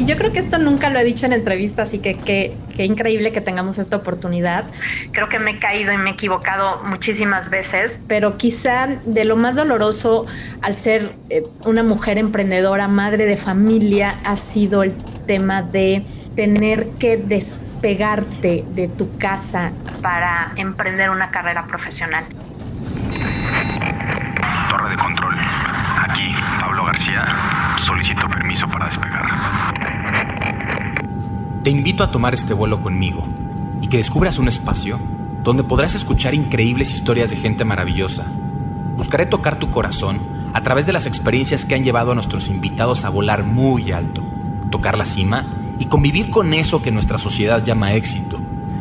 y yo creo que esto nunca lo he dicho en entrevistas, así que qué increíble que tengamos esta oportunidad. Creo que me he caído y me he equivocado muchísimas veces, pero quizá de lo más doloroso al ser eh, una mujer emprendedora, madre de familia, ha sido el tema de tener que despegarte de tu casa para emprender una carrera profesional. Torre de control. Aquí, Pablo García. Solicito permiso para despegar. Te invito a tomar este vuelo conmigo y que descubras un espacio donde podrás escuchar increíbles historias de gente maravillosa. Buscaré tocar tu corazón a través de las experiencias que han llevado a nuestros invitados a volar muy alto, tocar la cima y convivir con eso que nuestra sociedad llama éxito.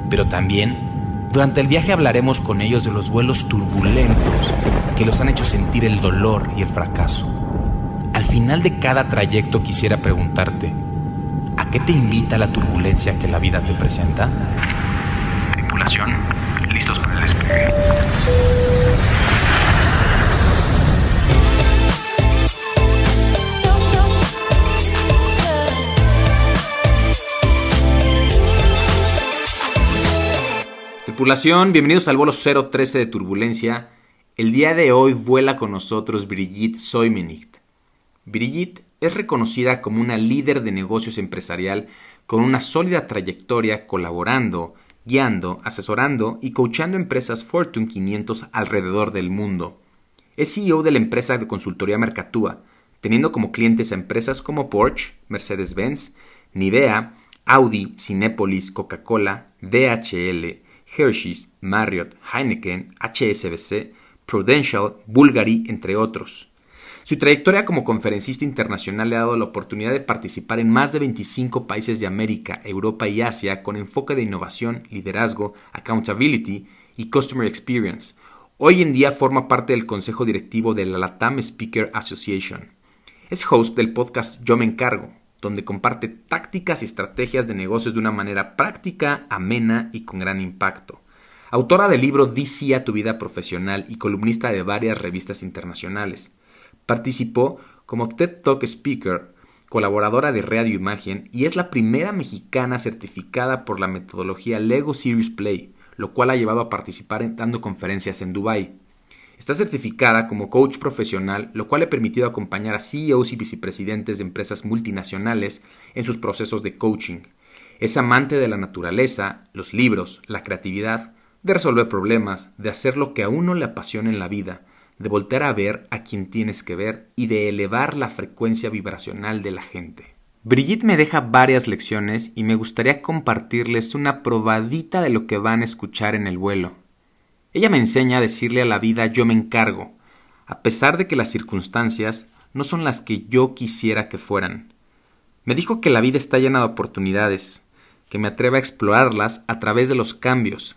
Pero también, durante el viaje hablaremos con ellos de los vuelos turbulentos que los han hecho sentir el dolor y el fracaso. Al final de cada trayecto quisiera preguntarte, ¿a qué te invita la turbulencia que la vida te presenta? Tripulación, listos para el despegue. Tripulación, bienvenidos al vuelo 013 de Turbulencia. El día de hoy vuela con nosotros Brigitte Soimenicht. Brigitte es reconocida como una líder de negocios empresarial con una sólida trayectoria colaborando, guiando, asesorando y coachando empresas Fortune 500 alrededor del mundo. Es CEO de la empresa de consultoría Mercatúa, teniendo como clientes a empresas como Porsche, Mercedes-Benz, Nivea, Audi, Cinépolis, Coca-Cola, DHL, Hershey's, Marriott, Heineken, HSBC, Prudential, Bulgari, entre otros. Su trayectoria como conferencista internacional le ha dado la oportunidad de participar en más de 25 países de América, Europa y Asia con enfoque de innovación, liderazgo, accountability y customer experience. Hoy en día forma parte del consejo directivo de la Latam Speaker Association. Es host del podcast Yo me encargo, donde comparte tácticas y estrategias de negocios de una manera práctica, amena y con gran impacto. Autora del libro DC a tu vida profesional y columnista de varias revistas internacionales. Participó como TED Talk Speaker, colaboradora de Radio Imagen y es la primera mexicana certificada por la metodología Lego Series Play, lo cual ha llevado a participar en dando conferencias en Dubai. Está certificada como coach profesional, lo cual le ha permitido acompañar a CEOs y vicepresidentes de empresas multinacionales en sus procesos de coaching. Es amante de la naturaleza, los libros, la creatividad, de resolver problemas, de hacer lo que a uno le apasiona en la vida, de voltear a ver a quien tienes que ver y de elevar la frecuencia vibracional de la gente. Brigitte me deja varias lecciones y me gustaría compartirles una probadita de lo que van a escuchar en el vuelo. Ella me enseña a decirle a la vida yo me encargo, a pesar de que las circunstancias no son las que yo quisiera que fueran. Me dijo que la vida está llena de oportunidades, que me atreva a explorarlas a través de los cambios,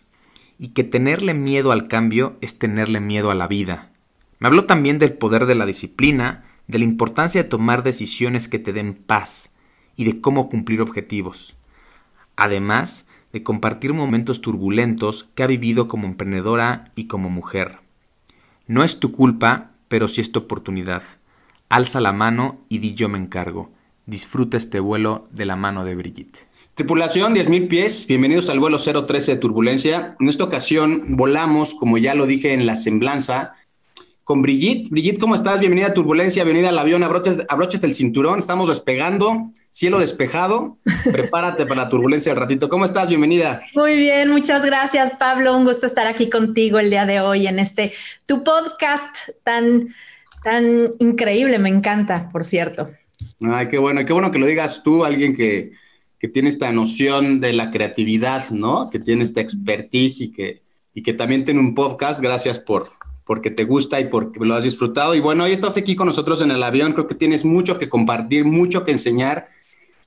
y que tenerle miedo al cambio es tenerle miedo a la vida. Me habló también del poder de la disciplina, de la importancia de tomar decisiones que te den paz y de cómo cumplir objetivos. Además, de compartir momentos turbulentos que ha vivido como emprendedora y como mujer. No es tu culpa, pero sí es tu oportunidad. Alza la mano y di yo me encargo. Disfruta este vuelo de la mano de Brigitte. Tripulación 10.000 pies, bienvenidos al vuelo 013 de Turbulencia. En esta ocasión volamos, como ya lo dije en la semblanza, con Brigitte. Brigitte, ¿cómo estás? Bienvenida a Turbulencia, bienvenida al avión, abroches, del cinturón, estamos despegando, cielo despejado, prepárate para la turbulencia del ratito. ¿Cómo estás? Bienvenida. Muy bien, muchas gracias Pablo, un gusto estar aquí contigo el día de hoy en este, tu podcast tan, tan increíble, me encanta, por cierto. Ay, qué bueno, qué bueno que lo digas tú, alguien que, que tiene esta noción de la creatividad, ¿no? Que tiene esta expertise y que, y que también tiene un podcast. Gracias por, porque te gusta y porque lo has disfrutado. Y bueno, hoy estás aquí con nosotros en el avión. Creo que tienes mucho que compartir, mucho que enseñar,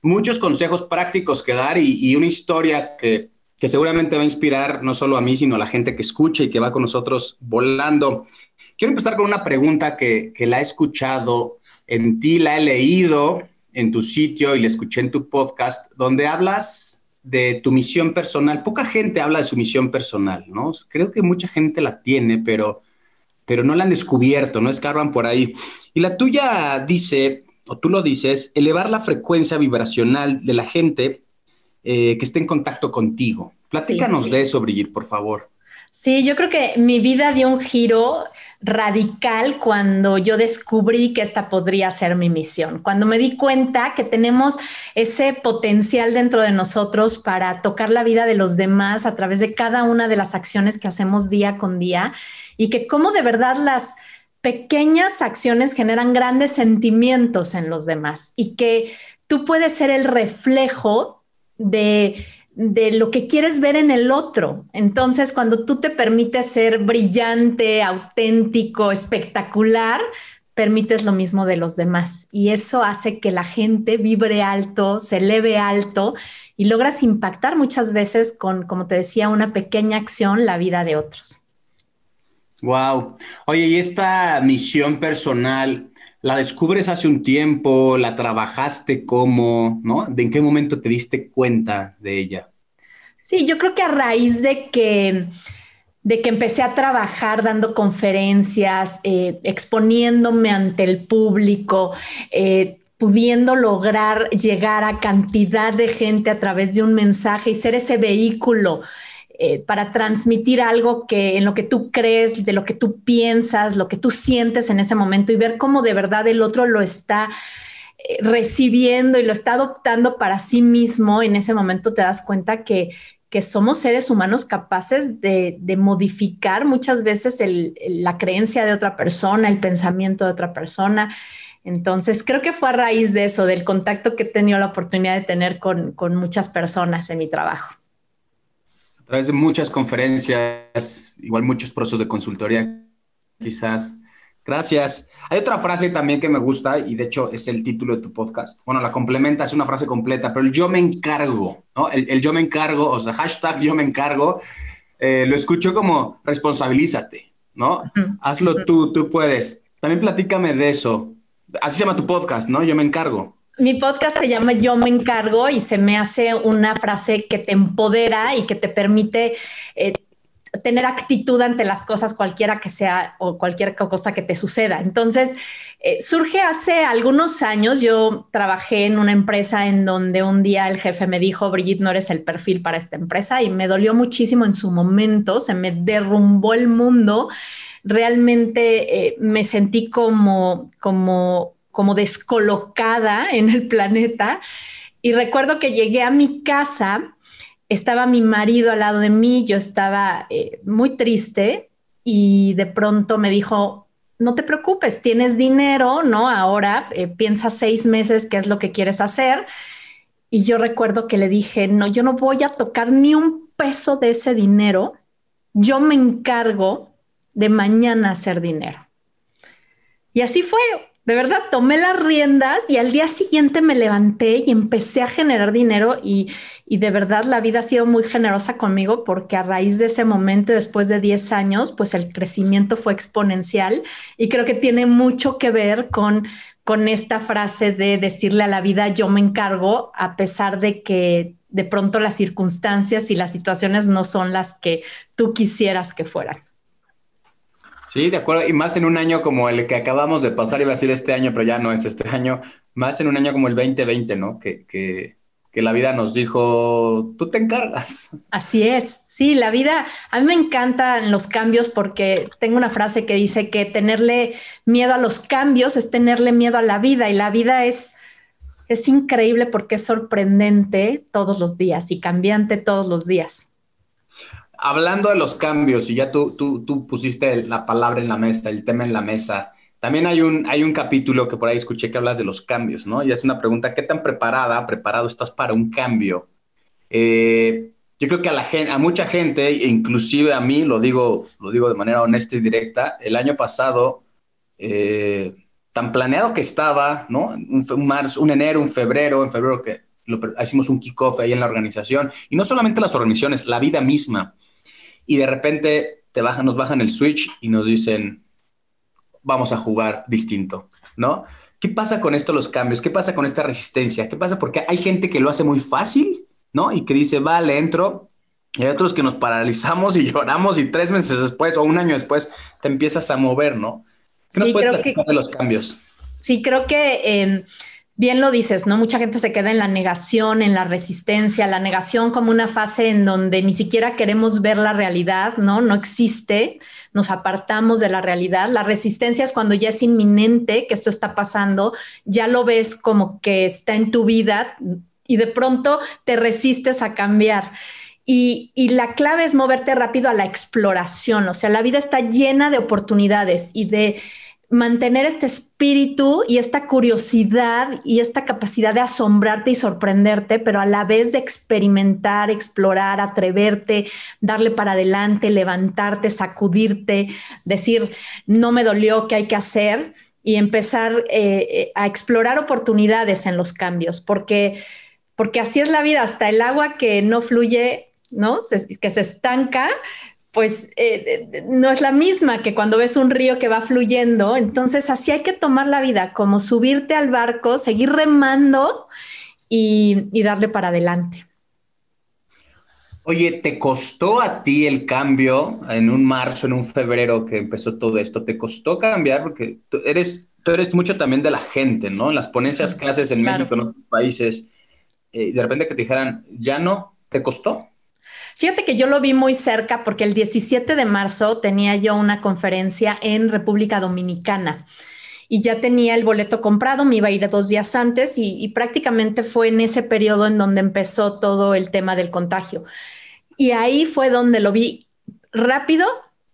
muchos consejos prácticos que dar y, una historia que, que, seguramente va a inspirar no solo a mí, sino a la gente que escucha y que va con nosotros volando. Quiero empezar con una pregunta que, que la he escuchado en ti, la he leído en tu sitio y la escuché en tu podcast, donde hablas de tu misión personal. Poca gente habla de su misión personal, ¿no? Creo que mucha gente la tiene, pero pero no la han descubierto, no escarban por ahí. Y la tuya dice o tú lo dices, elevar la frecuencia vibracional de la gente eh, que esté en contacto contigo. Platícanos de eso, Brigitte, por favor. Sí, yo creo que mi vida dio un giro radical cuando yo descubrí que esta podría ser mi misión, cuando me di cuenta que tenemos ese potencial dentro de nosotros para tocar la vida de los demás a través de cada una de las acciones que hacemos día con día y que como de verdad las pequeñas acciones generan grandes sentimientos en los demás y que tú puedes ser el reflejo de de lo que quieres ver en el otro. Entonces, cuando tú te permites ser brillante, auténtico, espectacular, permites lo mismo de los demás. Y eso hace que la gente vibre alto, se eleve alto y logras impactar muchas veces con, como te decía, una pequeña acción la vida de otros. Wow. Oye, y esta misión personal, la descubres hace un tiempo, la trabajaste como, ¿no? ¿De en qué momento te diste cuenta de ella? Sí, yo creo que a raíz de que, de que empecé a trabajar dando conferencias, eh, exponiéndome ante el público, eh, pudiendo lograr llegar a cantidad de gente a través de un mensaje y ser ese vehículo eh, para transmitir algo que en lo que tú crees, de lo que tú piensas, lo que tú sientes en ese momento y ver cómo de verdad el otro lo está eh, recibiendo y lo está adoptando para sí mismo, en ese momento te das cuenta que, somos seres humanos capaces de, modificar muchas veces la creencia de otra persona, el pensamiento de otra persona. Entonces, creo que fue a raíz de eso, del contacto que he tenido la oportunidad de tener con muchas personas en mi trabajo a través de muchas conferencias, igual muchos procesos de consultoría, quizás. Gracias. Hay otra frase también que me gusta y de hecho es el título de tu podcast. Bueno, la complementa, es una frase completa, pero el yo me encargo, ¿no? El, yo me encargo, o sea, hashtag yo me encargo, eh, lo escucho como responsabilízate, ¿no? Hazlo tú, tú puedes. También platícame de eso. Así se llama tu podcast, ¿no? Yo me encargo. Mi podcast se llama Yo me encargo y se me hace una frase que te empodera y que te permite eh, tener actitud ante las cosas cualquiera que sea o cualquier cosa que te suceda. Entonces, eh, surge hace algunos años, yo trabajé en una empresa en donde un día el jefe me dijo, Brigitte, no eres el perfil para esta empresa y me dolió muchísimo en su momento, se me derrumbó el mundo. Realmente eh, me sentí como, como como descolocada en el planeta. Y recuerdo que llegué a mi casa, estaba mi marido al lado de mí, yo estaba eh, muy triste y de pronto me dijo, no te preocupes, tienes dinero, ¿no? Ahora eh, piensa seis meses qué es lo que quieres hacer. Y yo recuerdo que le dije, no, yo no voy a tocar ni un peso de ese dinero, yo me encargo de mañana hacer dinero. Y así fue, de verdad tomé las riendas y al día siguiente me levanté y empecé a generar dinero y, de verdad la vida ha sido muy generosa conmigo porque a raíz de ese momento, después de 10 años, pues el crecimiento fue exponencial y creo que tiene mucho que ver con, con esta frase de decirle a la vida yo me encargo a pesar de que de pronto las circunstancias y las situaciones no son las que tú quisieras que fueran. Sí, de acuerdo. Y más en un año como el que acabamos de pasar, iba a decir este año, pero ya no es este año, más en un año como el 2020, ¿no? Que, que, que la vida nos dijo, tú te encargas. Así es. Sí, la vida, a mí me encantan los cambios porque tengo una frase que dice que tenerle miedo a los cambios es tenerle miedo a la vida y la vida es, es increíble porque es sorprendente todos los días y cambiante todos los días hablando de los cambios, y ya tú, tú, pusiste la palabra en la mesa, el tema en la mesa, también hay un, hay un capítulo que por ahí escuché que hablas de los cambios, ¿no? Y es una pregunta, ¿qué tan preparada, preparado estás para un cambio? Eh, yo creo que a, la gente, a mucha gente, inclusive a mí, lo digo, lo digo de manera honesta y directa, el año pasado, eh, tan planeado que estaba, ¿no? Un, un, marzo, un enero, un febrero, en febrero que hicimos un kickoff ahí en la organización, y no solamente las organizaciones, la vida misma y de repente te bajan, nos bajan el switch y nos dicen, vamos a jugar distinto, ¿no? ¿Qué pasa con esto, los cambios? ¿Qué pasa con esta resistencia? ¿Qué pasa? Porque hay gente que lo hace muy fácil, ¿no? Y que dice, vale, entro. Y hay otros que nos paralizamos y lloramos y tres meses después o un año después te empiezas a mover, ¿no? ¿Qué nos puedes de los cambios? sí, creo que em, bien lo dices, ¿no? Mucha gente se queda en la negación, en la resistencia, la negación como una fase en donde ni siquiera queremos ver la realidad, ¿no? No existe, nos apartamos de la realidad. La resistencia es cuando ya es inminente que esto está pasando, ya lo ves como que está en tu vida y de pronto te resistes a cambiar. Y, y, la clave es moverte rápido a la exploración, o sea, la vida está llena de oportunidades y de mantener este espíritu y esta curiosidad y esta capacidad de asombrarte y sorprenderte, pero a la vez de experimentar, explorar, atreverte, darle para adelante, levantarte, sacudirte, decir, no me dolió, ¿qué hay que hacer? Y empezar eh, eh, a explorar oportunidades en los cambios, porque, porque así es la vida, hasta el agua que no fluye, ¿no? que se estanca, pues eh, no es la misma que cuando ves un río que va fluyendo. Entonces así hay que tomar la vida, como subirte al barco, seguir remando y, darle para adelante. Oye, ¿te costó a ti el cambio en un marzo, en un febrero que empezó todo esto? ¿Te costó cambiar? Porque tú eres, tú eres mucho también de la gente, ¿no? En las ponencias que haces en México, en otros países, eh, de repente que te dijeran, ya no, ¿te costó? Fíjate que yo lo vi muy cerca porque el 17 de marzo tenía yo una conferencia en República Dominicana y ya tenía el boleto comprado, me iba a ir dos días antes y, prácticamente fue en ese periodo en donde empezó todo el tema del contagio. Y ahí fue donde lo vi rápido,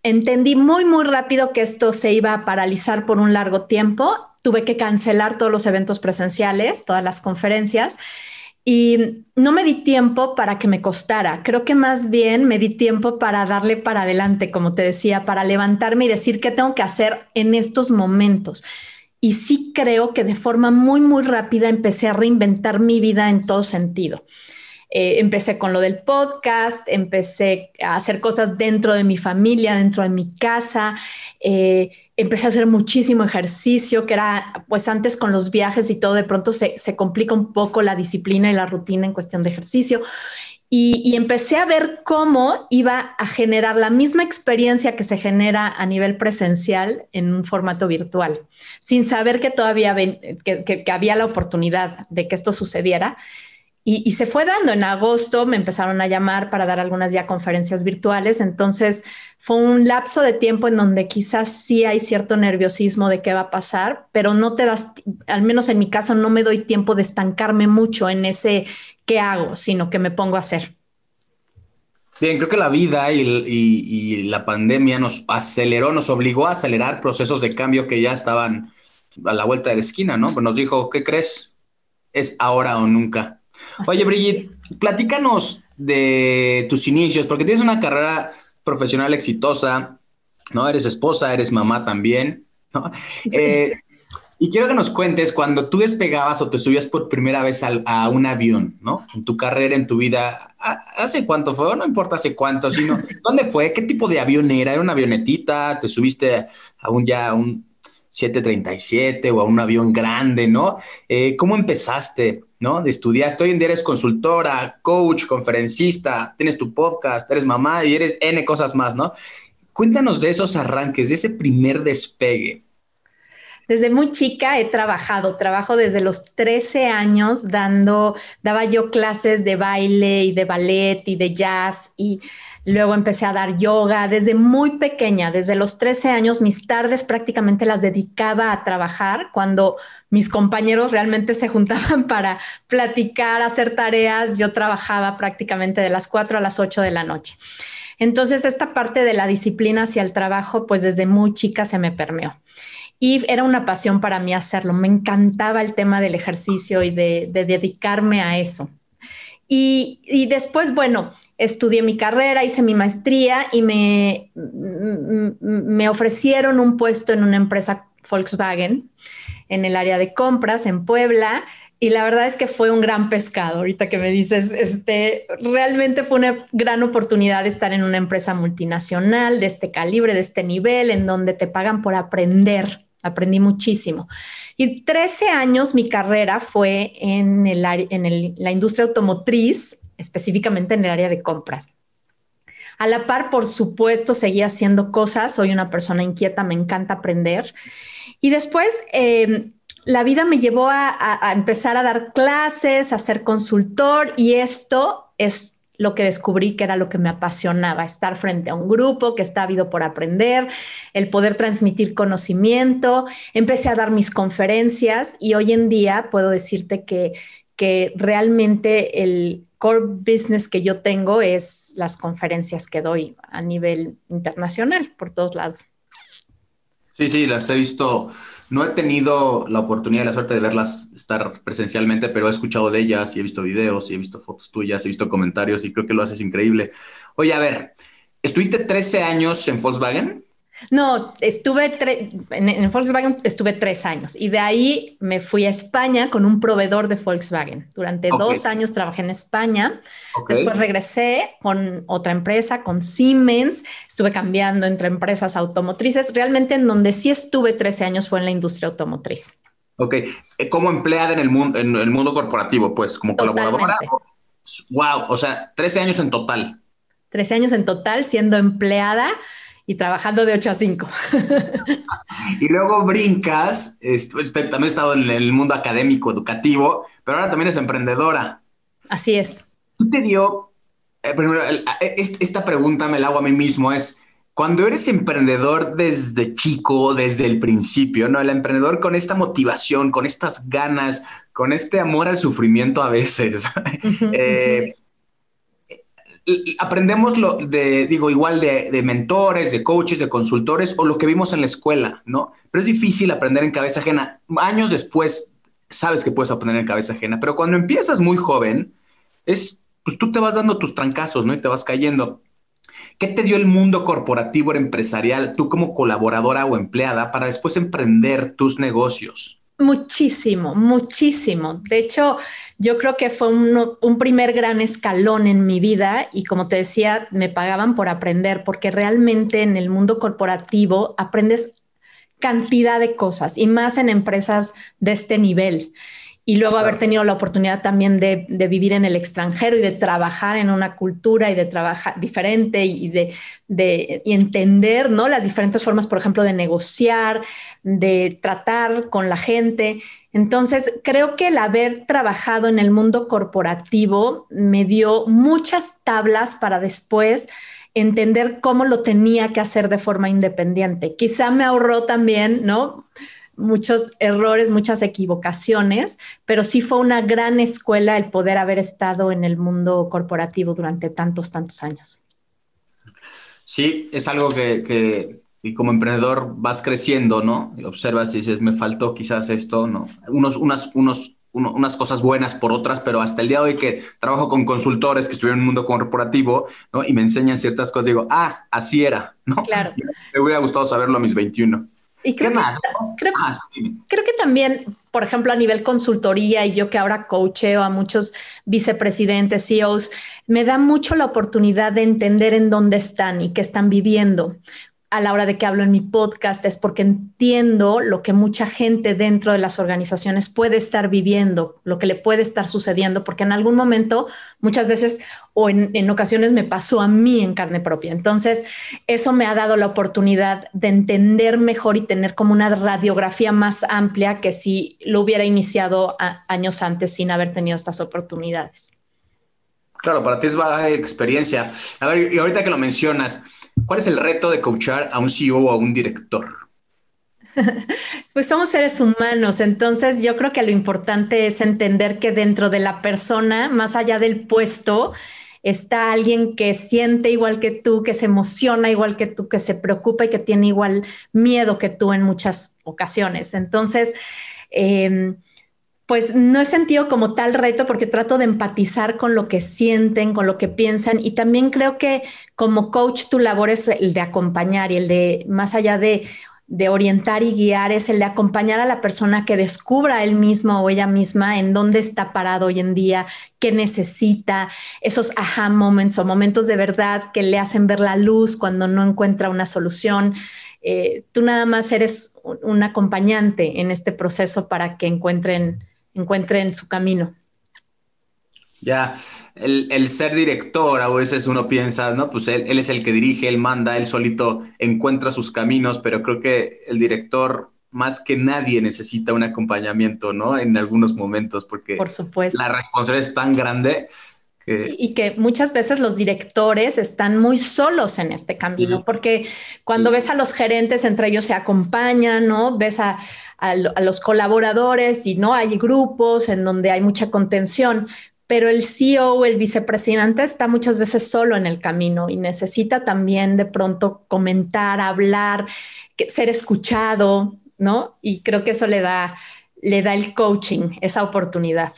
entendí muy, muy rápido que esto se iba a paralizar por un largo tiempo, tuve que cancelar todos los eventos presenciales, todas las conferencias y no me di tiempo para que me costara. Creo que más bien me di tiempo para darle para adelante, como te decía, para levantarme y decir qué tengo que hacer en estos momentos. Y sí creo que de forma muy, muy rápida empecé a reinventar mi vida en todo sentido. Eh, empecé con lo del podcast, empecé a hacer cosas dentro de mi familia, dentro de mi casa. Eh, empecé a hacer muchísimo ejercicio, que era, pues antes con los viajes y todo, de pronto se, complica un poco la disciplina y la rutina en cuestión de ejercicio. Y, empecé a ver cómo iba a generar la misma experiencia que se genera a nivel presencial en un formato virtual, sin saber que todavía que había la oportunidad de que esto sucediera. Y, se fue dando. En agosto me empezaron a llamar para dar algunas ya conferencias virtuales. Entonces fue un lapso de tiempo en donde quizás sí hay cierto nerviosismo de qué va a pasar, pero no te das, al menos en mi caso, no me doy tiempo de estancarme mucho en ese qué hago, sino que me pongo a hacer. Bien, creo que la vida y, la pandemia nos aceleró, nos obligó a acelerar procesos de cambio que ya estaban a la vuelta de la esquina, ¿no? Pues nos dijo, ¿qué crees? Es ahora o nunca. Oye, Brigitte, platícanos de tus inicios, porque tienes una carrera profesional exitosa, ¿no? Eres esposa, eres mamá también, ¿no? Eh, y quiero que nos cuentes cuando tú despegabas o te subías por primera vez a, un avión, ¿no? En tu carrera, en tu vida, ¿hace cuánto fue? No importa hace cuánto, sino ¿dónde fue? ¿Qué tipo de avión era? ¿Era una avionetita? ¿Te subiste a un ya un 737 o a un avión grande, ¿no? Eh, ¿Cómo empezaste? ¿no? De estudiar. Hoy en día eres consultora, coach, conferencista, tienes tu podcast, eres mamá y eres N cosas más, ¿no? Cuéntanos de esos arranques, de ese primer despegue. Desde muy chica he trabajado, trabajo desde los 13 años dando, daba yo clases de baile y de ballet y de jazz y Luego empecé a dar yoga desde muy pequeña, desde los 13 años, mis tardes prácticamente las dedicaba a trabajar cuando mis compañeros realmente se juntaban para platicar, hacer tareas. Yo trabajaba prácticamente de las 4 a las 8 de la noche. Entonces, esta parte de la disciplina hacia el trabajo, pues desde muy chica se me permeó. Y era una pasión para mí hacerlo. Me encantaba el tema del ejercicio y de, dedicarme a eso. Y, después, bueno, estudié mi carrera, hice mi maestría y me, me ofrecieron un puesto en una empresa Volkswagen en el área de compras en Puebla y la verdad es que fue un gran pescado. Ahorita que me dices, este, realmente fue una gran oportunidad de estar en una empresa multinacional de este calibre, de este nivel, en donde te pagan por aprender. Aprendí muchísimo. Y 13 años mi carrera fue en, el, en la industria automotriz específicamente en el área de compras. A la par, por supuesto, seguía haciendo cosas. Soy una persona inquieta, me encanta aprender. Y después, em, la vida me llevó a, empezar a dar clases, a ser consultor y esto es lo que descubrí que era lo que me apasionaba, estar frente a un grupo que está habido por aprender, el poder transmitir conocimiento. Empecé a dar mis conferencias y hoy en día puedo decirte que, que realmente el core business que yo tengo es las conferencias que doy a nivel internacional por todos lados. Sí, sí, las he visto no he tenido la oportunidad y la suerte de verlas estar presencialmente, pero he escuchado de ellas y he visto videos y he visto fotos tuyas, he visto comentarios y creo que lo haces increíble. Oye, a ver, ¿estuviste 13 años en Volkswagen? No, estuve en, Volkswagen estuve tres años y de ahí me fui a España con un proveedor de Volkswagen. Durante dos años trabajé en España. Después regresé con otra empresa, con Siemens. Estuve cambiando entre empresas automotrices. Realmente en donde sí estuve 13 años fue en la industria automotriz. Ok, eh, como empleada en el mundo, en el mundo corporativo, pues como colaboradora. Wow, o sea, 13 años en total. 13 años en total siendo empleada y trabajando de 8 a 5. y luego brincas, este, también he estado en el mundo académico, educativo, pero ahora también es emprendedora. Así es. ¿Tú te dio, eh, primero, eh, esta pregunta me la hago a mí mismo, es, cuando eres emprendedor desde chico, desde el principio, ¿no? El emprendedor con esta motivación, con estas ganas, con este amor al sufrimiento a veces, eh, aprendemos lo de, digo, igual de, mentores, de coaches, de consultores o lo que vimos en la escuela, ¿no? Pero es difícil aprender en cabeza ajena. Años después sabes que puedes aprender en cabeza ajena, pero cuando empiezas muy joven, es, pues tú te vas dando tus trancazos, ¿no? Y te vas cayendo. ¿Qué te dio el mundo corporativo o empresarial, tú como colaboradora o empleada, para después emprender tus negocios? Muchísimo, muchísimo. De hecho, yo creo que fue un, primer gran escalón en mi vida y como te decía, me pagaban por aprender porque realmente en el mundo corporativo aprendes cantidad de cosas y más en empresas de este nivel y luego haber tenido la oportunidad también de, vivir en el extranjero y de trabajar en una cultura y de trabajar diferente y de, entender ¿no? las diferentes formas, por ejemplo, de negociar, de tratar con la gente. Entonces, creo que el haber trabajado en el mundo corporativo me dio muchas tablas para después entender cómo lo tenía que hacer de forma independiente. Quizá me ahorró también, ¿no? Muchos errores, muchas equivocaciones, pero sí fue una gran escuela el poder haber estado en el mundo corporativo durante tantos, tantos años. Sí, es algo que, y como emprendedor vas creciendo, ¿no? Y observas y dices, me faltó quizás esto, ¿no? Unos, unas, unos, unas cosas buenas por otras, pero hasta el día de hoy que trabajo con consultores que estuvieron en el mundo corporativo, ¿no? Y me enseñan ciertas cosas, digo, ah, así era, ¿no? Claro. Me hubiera gustado saberlo a mis 21. Y creo, Que, creo, que también, por ejemplo, a nivel consultoría y yo que ahora coacheo a muchos vicepresidentes, CEOs, me da mucho la oportunidad de entender en dónde están y qué están viviendo a la hora de que hablo en mi podcast es porque entiendo lo que mucha gente dentro de las organizaciones puede estar viviendo, lo que le puede estar sucediendo, porque en algún momento, muchas veces o en, ocasiones me pasó a mí en carne propia. Entonces, eso me ha dado la oportunidad de entender mejor y tener como una radiografía más amplia que si lo hubiera iniciado años antes sin haber tenido estas oportunidades. Claro, para ti es baja experiencia. A ver, y ahorita que lo mencionas, ¿Cuál es el reto de coachar a un CEO o a un director? Pues somos seres humanos, entonces yo creo que lo importante es entender que dentro de la persona, más allá del puesto, está alguien que siente igual que tú, que se emociona igual que tú, que se preocupa y que tiene igual miedo que tú en muchas ocasiones. Entonces, eh, pues no he sentido como tal reto porque trato de empatizar con lo que sienten, con lo que piensan y también creo que como coach tu labor es el de acompañar y el de, más allá de, orientar y guiar, es el de acompañar a la persona que descubra él mismo o ella misma en dónde está parado hoy en día, qué necesita, esos aha moments o momentos de verdad que le hacen ver la luz cuando no encuentra una solución. Eh, tú nada más eres un acompañante en este proceso para que encuentren encuentren su camino. Ya, el, ser director, a veces uno piensa, ¿no? Pues él, es el que dirige, él manda, él solito encuentra sus caminos, pero creo que el director más que nadie necesita un acompañamiento, ¿no? En algunos momentos, porque Por supuesto. la responsabilidad es tan grande y que muchas veces los directores están muy solos en este camino, porque cuando ves a los gerentes, entre ellos se acompañan, ¿no? Ves a, a, los colaboradores y no hay grupos en donde hay mucha contención, pero el CEO, el vicepresidente, está muchas veces solo en el camino y necesita también de pronto comentar, hablar, ser escuchado, ¿no? Y creo que eso le da, le da el coaching, esa oportunidad.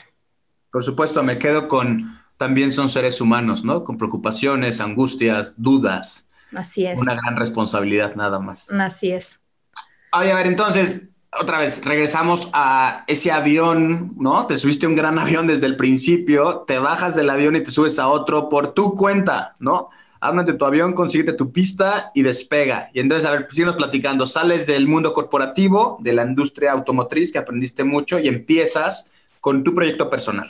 Por supuesto, me quedo con también son seres humanos, ¿no? Con preocupaciones, angustias, dudas. Así es. Una gran responsabilidad nada más. Así es. Oye, a ver, entonces, otra vez, regresamos a ese avión, ¿no? Te subiste un gran avión desde el principio, te bajas del avión y te subes a otro por tu cuenta, ¿no? De tu avión, consíguete tu pista y despega. Y entonces, a ver, sigamos platicando. Sales del mundo corporativo, de la industria automotriz, que aprendiste mucho, y empiezas con tu proyecto personal.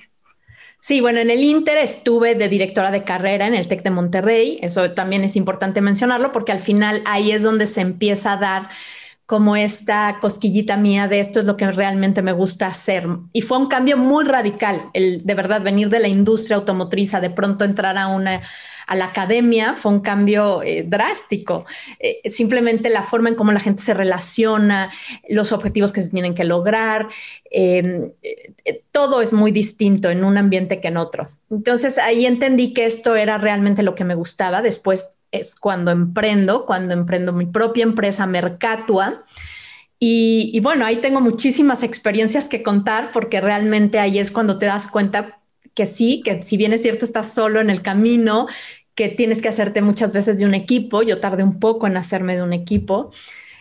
Sí, bueno, en el Inter estuve de directora de carrera en el TEC de Monterrey. Eso también es importante mencionarlo porque al final ahí es donde se empieza a dar como esta cosquillita mía de esto es lo que realmente me gusta hacer. Y fue un cambio muy radical, el de verdad venir de la industria automotriz a de pronto entrar a una a la academia fue un cambio eh, drástico. Eh, simplemente la forma en cómo la gente se relaciona, los objetivos que se tienen que lograr, em, eh, todo es muy distinto en un ambiente que en otro. Entonces ahí entendí que esto era realmente lo que me gustaba. Después es cuando emprendo, cuando emprendo mi propia empresa Mercatua. Y, y, bueno, ahí tengo muchísimas experiencias que contar porque realmente ahí es cuando te das cuenta que sí, que si bien es cierto, estás solo en el camino, que tienes que hacerte muchas veces de un equipo. Yo tardé un poco en hacerme de un equipo.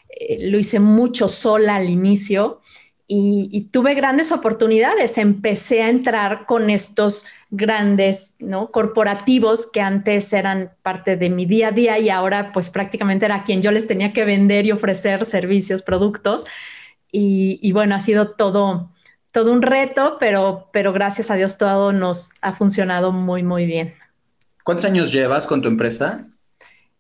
Eh, lo hice mucho sola al inicio y, tuve grandes oportunidades. Empecé a entrar con estos grandes ¿no? corporativos que antes eran parte de mi día a día y ahora pues prácticamente era quien yo les tenía que vender y ofrecer servicios, productos. Y, y bueno, ha sido todo, todo un reto, pero, pero gracias a Dios todo nos ha funcionado muy, muy bien. ¿Cuántos años llevas con tu empresa?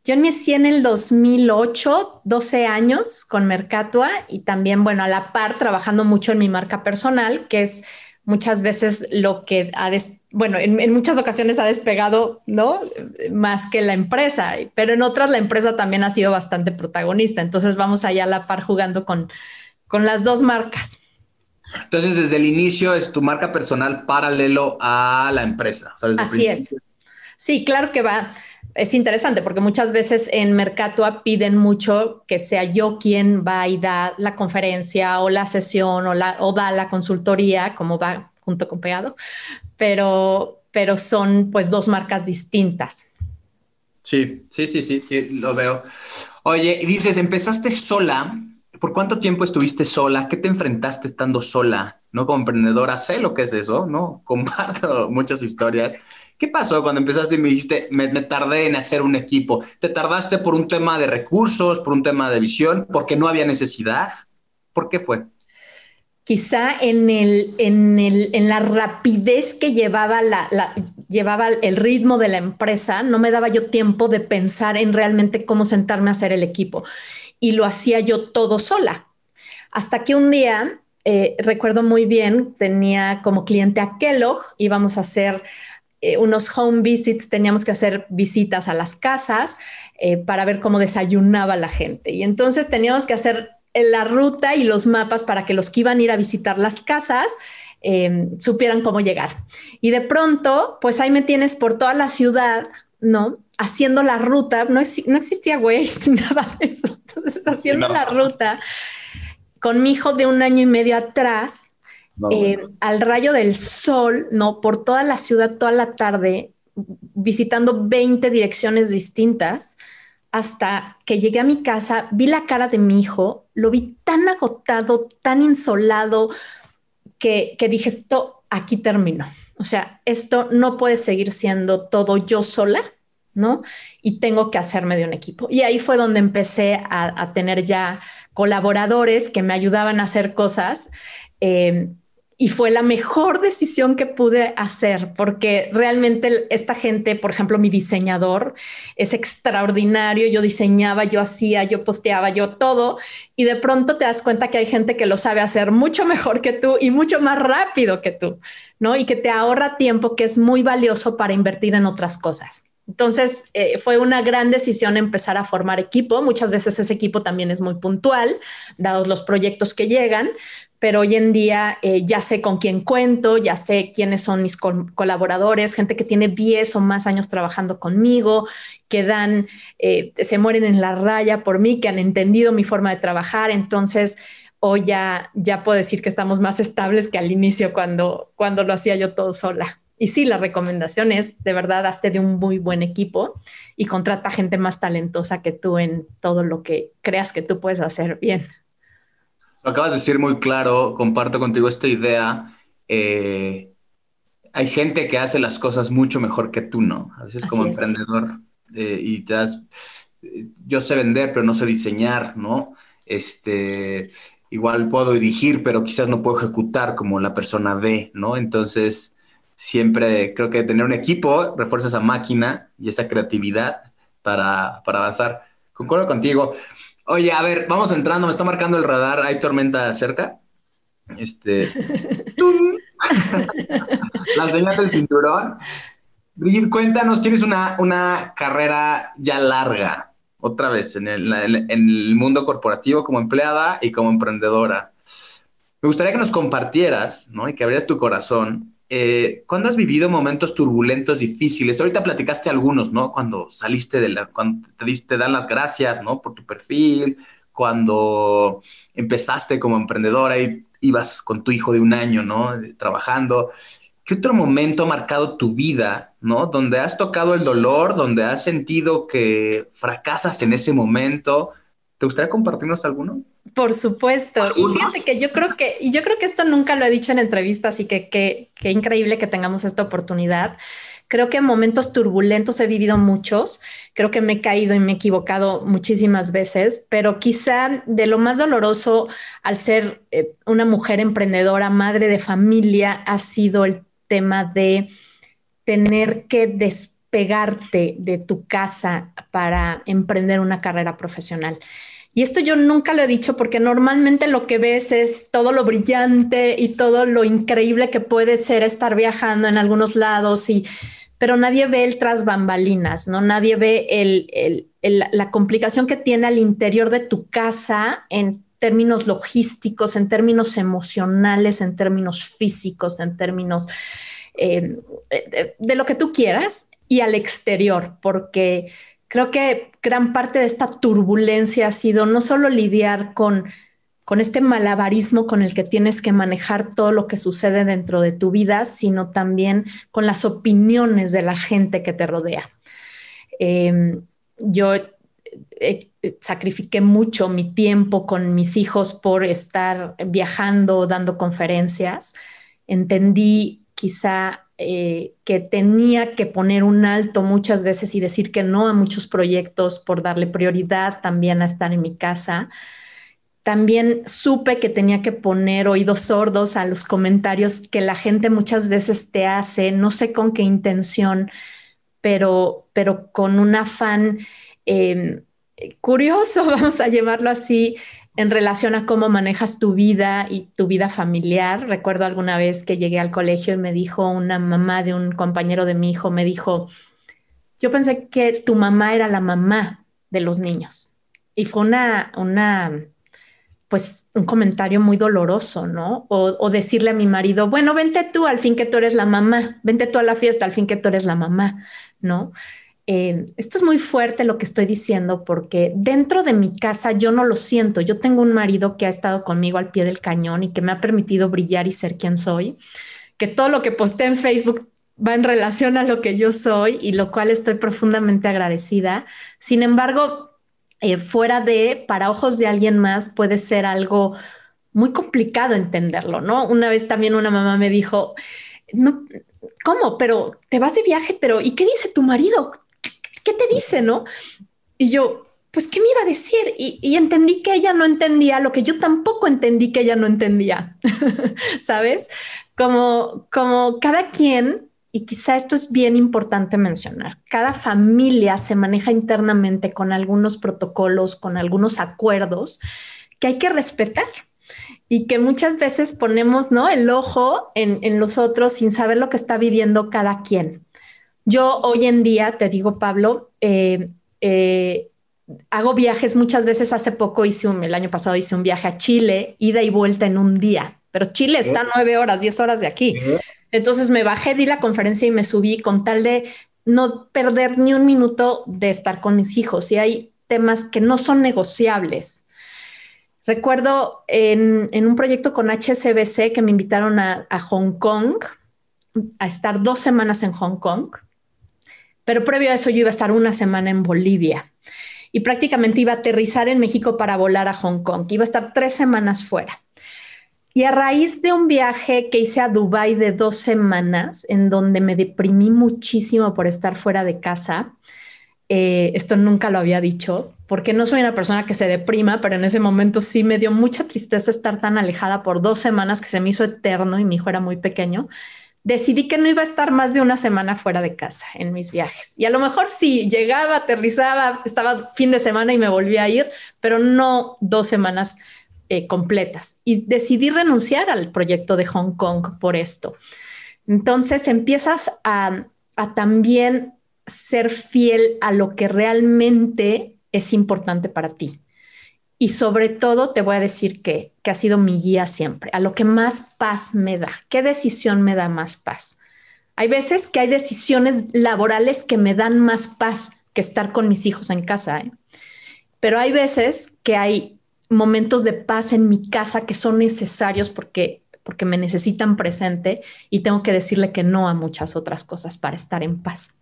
Yo inicié en el 2008, 12 años con Mercatua y también, bueno, a la par trabajando mucho en mi marca personal, que es muchas veces lo que ha, bueno, en, en, muchas ocasiones ha despegado, ¿no? Más que la empresa, pero en otras la empresa también ha sido bastante protagonista. Entonces vamos allá a la par jugando con, con las dos marcas. Entonces, desde el inicio es tu marca personal paralelo a la empresa. Así es. Sí, claro que va. Es interesante porque muchas veces en Mercatua piden mucho que sea yo quien va y da la conferencia o la sesión o, la, o da la consultoría, como va junto con Pegado, pero, pero son pues dos marcas distintas. Sí, sí, sí, sí, sí, lo veo. Oye, dices, empezaste sola ¿Por cuánto tiempo estuviste sola? ¿Qué te enfrentaste estando sola? ¿No? Como emprendedora, sé lo que es eso, ¿no? Comparto muchas historias. ¿Qué pasó cuando empezaste y me dijiste, me, tardé en hacer un equipo? ¿Te tardaste por un tema de recursos, por un tema de visión, porque no había necesidad? ¿Por qué fue? Quizá en, el, en, el, en la rapidez que llevaba, la, llevaba el ritmo de la empresa, no me daba yo tiempo de pensar en realmente cómo sentarme a hacer el equipo y lo hacía yo todo sola. Hasta que un día, eh, recuerdo muy bien, tenía como cliente a Kellogg, íbamos a hacer eh, unos home visits, teníamos que hacer visitas a las casas eh, para ver cómo desayunaba la gente. Y entonces teníamos que hacer la ruta y los mapas para que los que iban a ir a visitar las casas supieran cómo llegar. Y de pronto, pues ahí me tienes por toda la ciudad, ¿no? Haciendo la ruta, no, no existía Waze ni nada de eso. Entonces, haciendo la ruta con mi hijo de un año y medio atrás, eh, al rayo del sol, no, por toda la ciudad, toda la tarde, visitando 20 direcciones distintas, hasta que llegué a mi casa, vi la cara de mi hijo, lo vi tan agotado, tan insolado, que, que dije, esto aquí terminó. O sea, esto no puede seguir siendo todo yo sola ¿no? Y tengo que hacerme de un equipo. Y ahí fue donde empecé a, tener ya colaboradores que me ayudaban a hacer cosas. Eh, y fue la mejor decisión que pude hacer porque realmente esta gente, por ejemplo, mi diseñador es extraordinario. Yo diseñaba, yo hacía, yo posteaba, yo todo. Y de pronto te das cuenta que hay gente que lo sabe hacer mucho mejor que tú y mucho más rápido que tú, ¿no? Y que te ahorra tiempo que es muy valioso para invertir en otras cosas. Entonces eh, fue una gran decisión empezar a formar equipo. Muchas veces ese equipo también es muy puntual, dados los proyectos que llegan, pero hoy en día eh, ya sé con quién cuento, ya sé quiénes son mis colaboradores, gente que tiene 10 o más años trabajando conmigo, que dan, eh, se mueren en la raya por mí, que han entendido mi forma de trabajar. Entonces, hoy ya, ya puedo decir que estamos más estables que al inicio cuando, cuando lo hacía yo todo sola. Y sí, la recomendación es, de verdad, hazte de un muy buen equipo y contrata gente más talentosa que tú en todo lo que creas que tú puedes hacer bien. Lo acabas de decir muy claro, comparto contigo esta idea. Eh, hay gente que hace las cosas mucho mejor que tú, ¿no? A veces como emprendedor eh, y te das, yo sé vender, pero no sé diseñar, ¿no? Este, igual puedo dirigir, pero quizás no puedo ejecutar como la persona D, ¿no? Entonces, siempre creo que tener un equipo refuerza esa máquina y esa creatividad para, para avanzar. Concuerdo contigo. Oye, a ver, vamos entrando, me está marcando el radar, ¿hay tormenta cerca? Este. La señal del cinturón. Brigitte, cuéntanos, tienes una, una carrera ya larga, otra vez, en el, en el mundo corporativo como empleada y como emprendedora. Me gustaría que nos compartieras, ¿no? Y que abrieras tu corazón eh, ¿cuándo has vivido momentos turbulentos, difíciles? Ahorita platicaste algunos, ¿no? Cuando saliste de la, cuando te, diste, dan las gracias, ¿no? Por tu perfil, cuando empezaste como emprendedora y ibas con tu hijo de un año, ¿no? Trabajando. ¿Qué otro momento ha marcado tu vida, ¿no? Donde has tocado el dolor, donde has sentido que fracasas en ese momento. ¿Te gustaría compartirnos alguno? Por supuesto. Y fíjate que yo creo que, y yo creo que esto nunca lo he dicho en entrevistas, así que qué increíble que tengamos esta oportunidad. Creo que en momentos turbulentos he vivido muchos, creo que me he caído y me he equivocado muchísimas veces, pero quizá de lo más doloroso al ser eh, una mujer emprendedora, madre de familia, ha sido el tema de tener que despegarte de tu casa para emprender una carrera profesional. Y esto yo nunca lo he dicho porque normalmente lo que ves es todo lo brillante y todo lo increíble que puede ser estar viajando en algunos lados y pero nadie ve el tras bambalinas, ¿no? Nadie ve el, la complicación que tiene al interior de tu casa en términos logísticos, en términos emocionales, en términos físicos, en términos eh, de lo que tú quieras y al exterior, porque creo que gran parte de esta turbulencia ha sido no solo lidiar con, con este malabarismo con el que tienes que manejar todo lo que sucede dentro de tu vida, sino también con las opiniones de la gente que te rodea. Em, yo eh, sacrifiqué mucho mi tiempo con mis hijos por estar viajando, dando conferencias. Entendí quizá eh, que tenía que poner un alto muchas veces y decir que no a muchos proyectos por darle prioridad también a estar en mi casa. También supe que tenía que poner oídos sordos a los comentarios que la gente muchas veces te hace, no sé con qué intención, pero, pero con un afán em, curioso, vamos a llevarlo así, en relación a cómo manejas tu vida y tu vida familiar. Recuerdo alguna vez que llegué al colegio y me dijo una mamá de un compañero de mi hijo, me dijo, yo pensé que tu mamá era la mamá de los niños. Y fue una, una pues un comentario muy doloroso, ¿no? O, o, decirle a mi marido, bueno, vente tú al fin que tú eres la mamá, vente tú a la fiesta al fin que tú eres la mamá, ¿no? Eh, esto es muy fuerte lo que estoy diciendo porque dentro de mi casa yo no lo siento. Yo tengo un marido que ha estado conmigo al pie del cañón y que me ha permitido brillar y ser quien soy, que todo lo que posté en Facebook va en relación a lo que yo soy y lo cual estoy profundamente agradecida. Sin embargo, eh, fuera de, para ojos de alguien más, puede ser algo muy complicado entenderlo, ¿no? Una vez también una mamá me dijo, no, ¿cómo? Pero te vas de viaje, pero ¿y qué dice tu marido? ¿Qué te dice, no? Y yo, pues, ¿qué me iba a decir? Y, entendí que ella no entendía lo que yo tampoco entendí que ella no entendía, ¿sabes? Como, como cada quien, y quizá esto es bien importante mencionar, cada familia se maneja internamente con algunos protocolos, con algunos acuerdos que hay que respetar y que muchas veces ponemos ¿no? el ojo en, los otros sin saber lo que está viviendo cada quien. Yo hoy en día, te digo, Pablo, eh, eh, hago viajes muchas veces. Hace poco hice un, el año pasado hice un viaje a Chile, ida y vuelta en un día, pero Chile está nueve horas, diez horas de aquí. Entonces me bajé, di la conferencia y me subí con tal de no perder ni un minuto de estar con mis hijos. Y hay temas que no son negociables. Recuerdo en, un proyecto con HSBC que me invitaron a, a Hong Kong, a estar dos semanas en Hong Kong, pero previo a eso yo iba a estar una semana en Bolivia y prácticamente iba a aterrizar en México para volar a Hong Kong, iba a estar tres semanas fuera. Y a raíz de un viaje que hice a Dubái de dos semanas, en donde me deprimí muchísimo por estar fuera de casa, eh, esto nunca lo había dicho, porque no soy una persona que se deprima, pero en ese momento sí me dio mucha tristeza estar tan alejada por dos semanas que se me hizo eterno y mi hijo era muy pequeño decidí que no iba a estar más de una semana fuera de casa en mis viajes. Y a lo mejor sí, llegaba, aterrizaba, estaba fin de semana y me volví a ir, pero no dos semanas eh, completas. Y decidí renunciar al proyecto de Hong Kong por esto. Entonces empiezas a también ser fiel a lo que realmente es importante para ti. Y sobre todo te voy a decir que, que ha sido mi guía siempre, a lo que más paz me da. ¿Qué decisión me da más paz? Hay veces que hay decisiones laborales que me dan más paz que estar con mis hijos en casa, ¿eh? pero hay veces que hay momentos de paz en mi casa que son necesarios porque porque me necesitan presente y tengo que decirle que no a muchas otras cosas para estar en paz.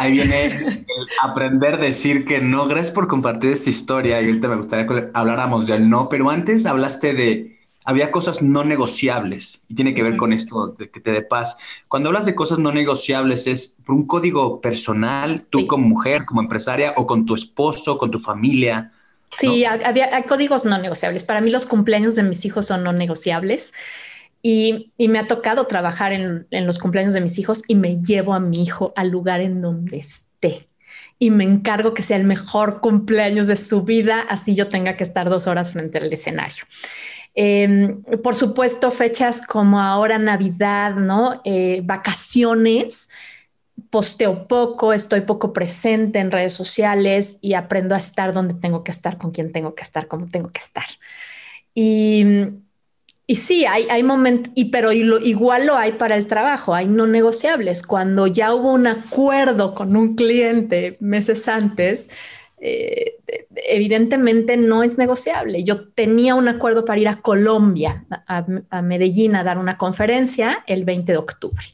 Ahí viene el aprender a decir que no. Gracias por compartir esta historia y ahorita me gustaría que habláramos del no, pero antes hablaste de, había cosas no negociables y tiene que ver con esto de que te dé paz. Cuando hablas de cosas no negociables, ¿es por un código personal, tú como mujer, como empresaria o con tu esposo, con tu familia? Sí, había, hay códigos no negociables. Para mí los cumpleaños de mis hijos son no negociables. Y, me ha tocado trabajar en, los cumpleaños de mis hijos y me llevo a mi hijo al lugar en donde esté. Y me encargo que sea el mejor cumpleaños de su vida, así yo tenga que estar dos horas frente al escenario. Em, por supuesto, fechas como ahora Navidad, ¿no? Eh, vacaciones, posteo poco, estoy poco presente en redes sociales y aprendo a estar donde tengo que estar, con quien tengo que estar, como tengo que estar. Y y sí, hay, momentos, pero igual lo hay para el trabajo, hay no negociables. Cuando ya hubo un acuerdo con un cliente meses antes, eh, evidentemente no es negociable. Yo tenía un acuerdo para ir a Colombia, a, a, Medellín, a dar una conferencia el 20 de octubre.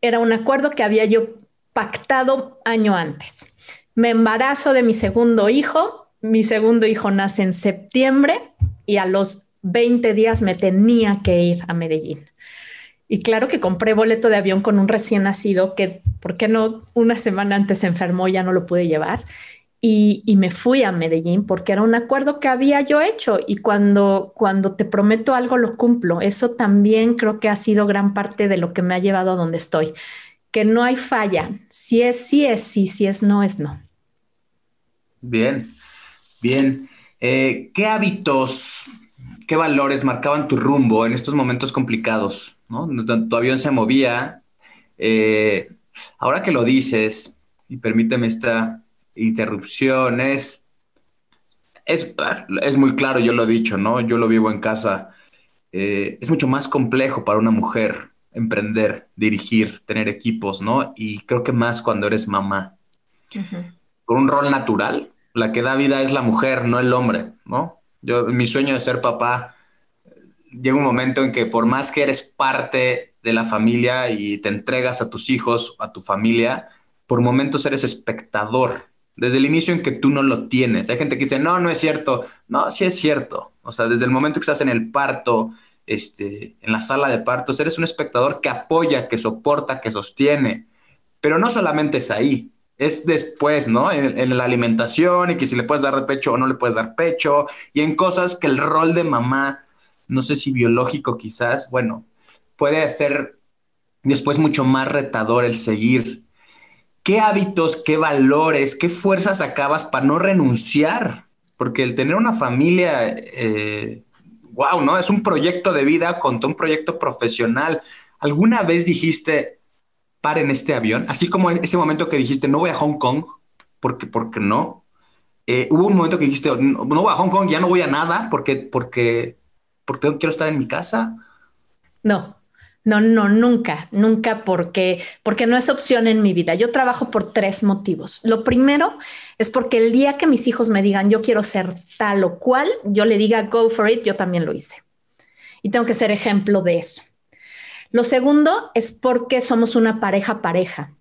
Era un acuerdo que había yo pactado año antes. Me embarazo de mi segundo hijo, mi segundo hijo nace en septiembre y a los 20 días me tenía que ir a Medellín. Y claro que compré boleto de avión con un recién nacido que, ¿por qué no? Una semana antes se enfermó, ya no lo pude llevar. Y, me fui a Medellín porque era un acuerdo que había yo hecho y cuando, cuando te prometo algo lo cumplo. Eso también creo que ha sido gran parte de lo que me ha llevado a donde estoy, que no hay falla. Si es sí, es sí, si es no, es no. Bien, bien. Eh, ¿Qué hábitos qué valores marcaban tu rumbo en estos momentos complicados, ¿no? Tu avión se movía. Eh, ahora que lo dices, y permíteme esta interrupción, es, es, muy claro, yo lo he dicho, ¿no? Yo lo vivo en casa. Eh, es mucho más complejo para una mujer emprender, dirigir, tener equipos, ¿no? Y creo que más cuando eres mamá. Con un rol natural, la que da vida es la mujer, no el hombre, ¿no? Yo, mi sueño de ser papá, llega un momento en que por más que eres parte de la familia y te entregas a tus hijos, a tu familia, por momentos eres espectador. Desde el inicio en que tú no lo tienes. Hay gente que dice, no, no es cierto. No, sí es cierto. O sea, desde el momento que estás en el parto, este, en la sala de partos, eres un espectador que apoya, que soporta, que sostiene. Pero no solamente es ahí. Es después, ¿no? En, la alimentación y que si le puedes dar de pecho o no le puedes dar pecho y en cosas que el rol de mamá, no sé si biológico quizás, bueno, puede ser después mucho más retador el seguir. ¿Qué hábitos, qué valores, qué fuerzas acabas para no renunciar? Porque el tener una familia, wow, eh, ¿no? Es un proyecto de vida contra un proyecto profesional. ¿Alguna vez dijiste, en este avión, así como en ese momento que dijiste, no voy a Hong Kong, porque, porque no. Eh, hubo un momento que dijiste, no, voy a Hong Kong, ya no voy a nada, porque, porque, porque quiero estar en mi casa. No, no, no, nunca, nunca, porque, porque no es opción en mi vida. Yo trabajo por tres motivos. Lo primero es porque el día que mis hijos me digan, yo quiero ser tal o cual, yo le diga, go for it, yo también lo hice. Y tengo que ser ejemplo de eso. Lo segundo es porque somos una pareja pareja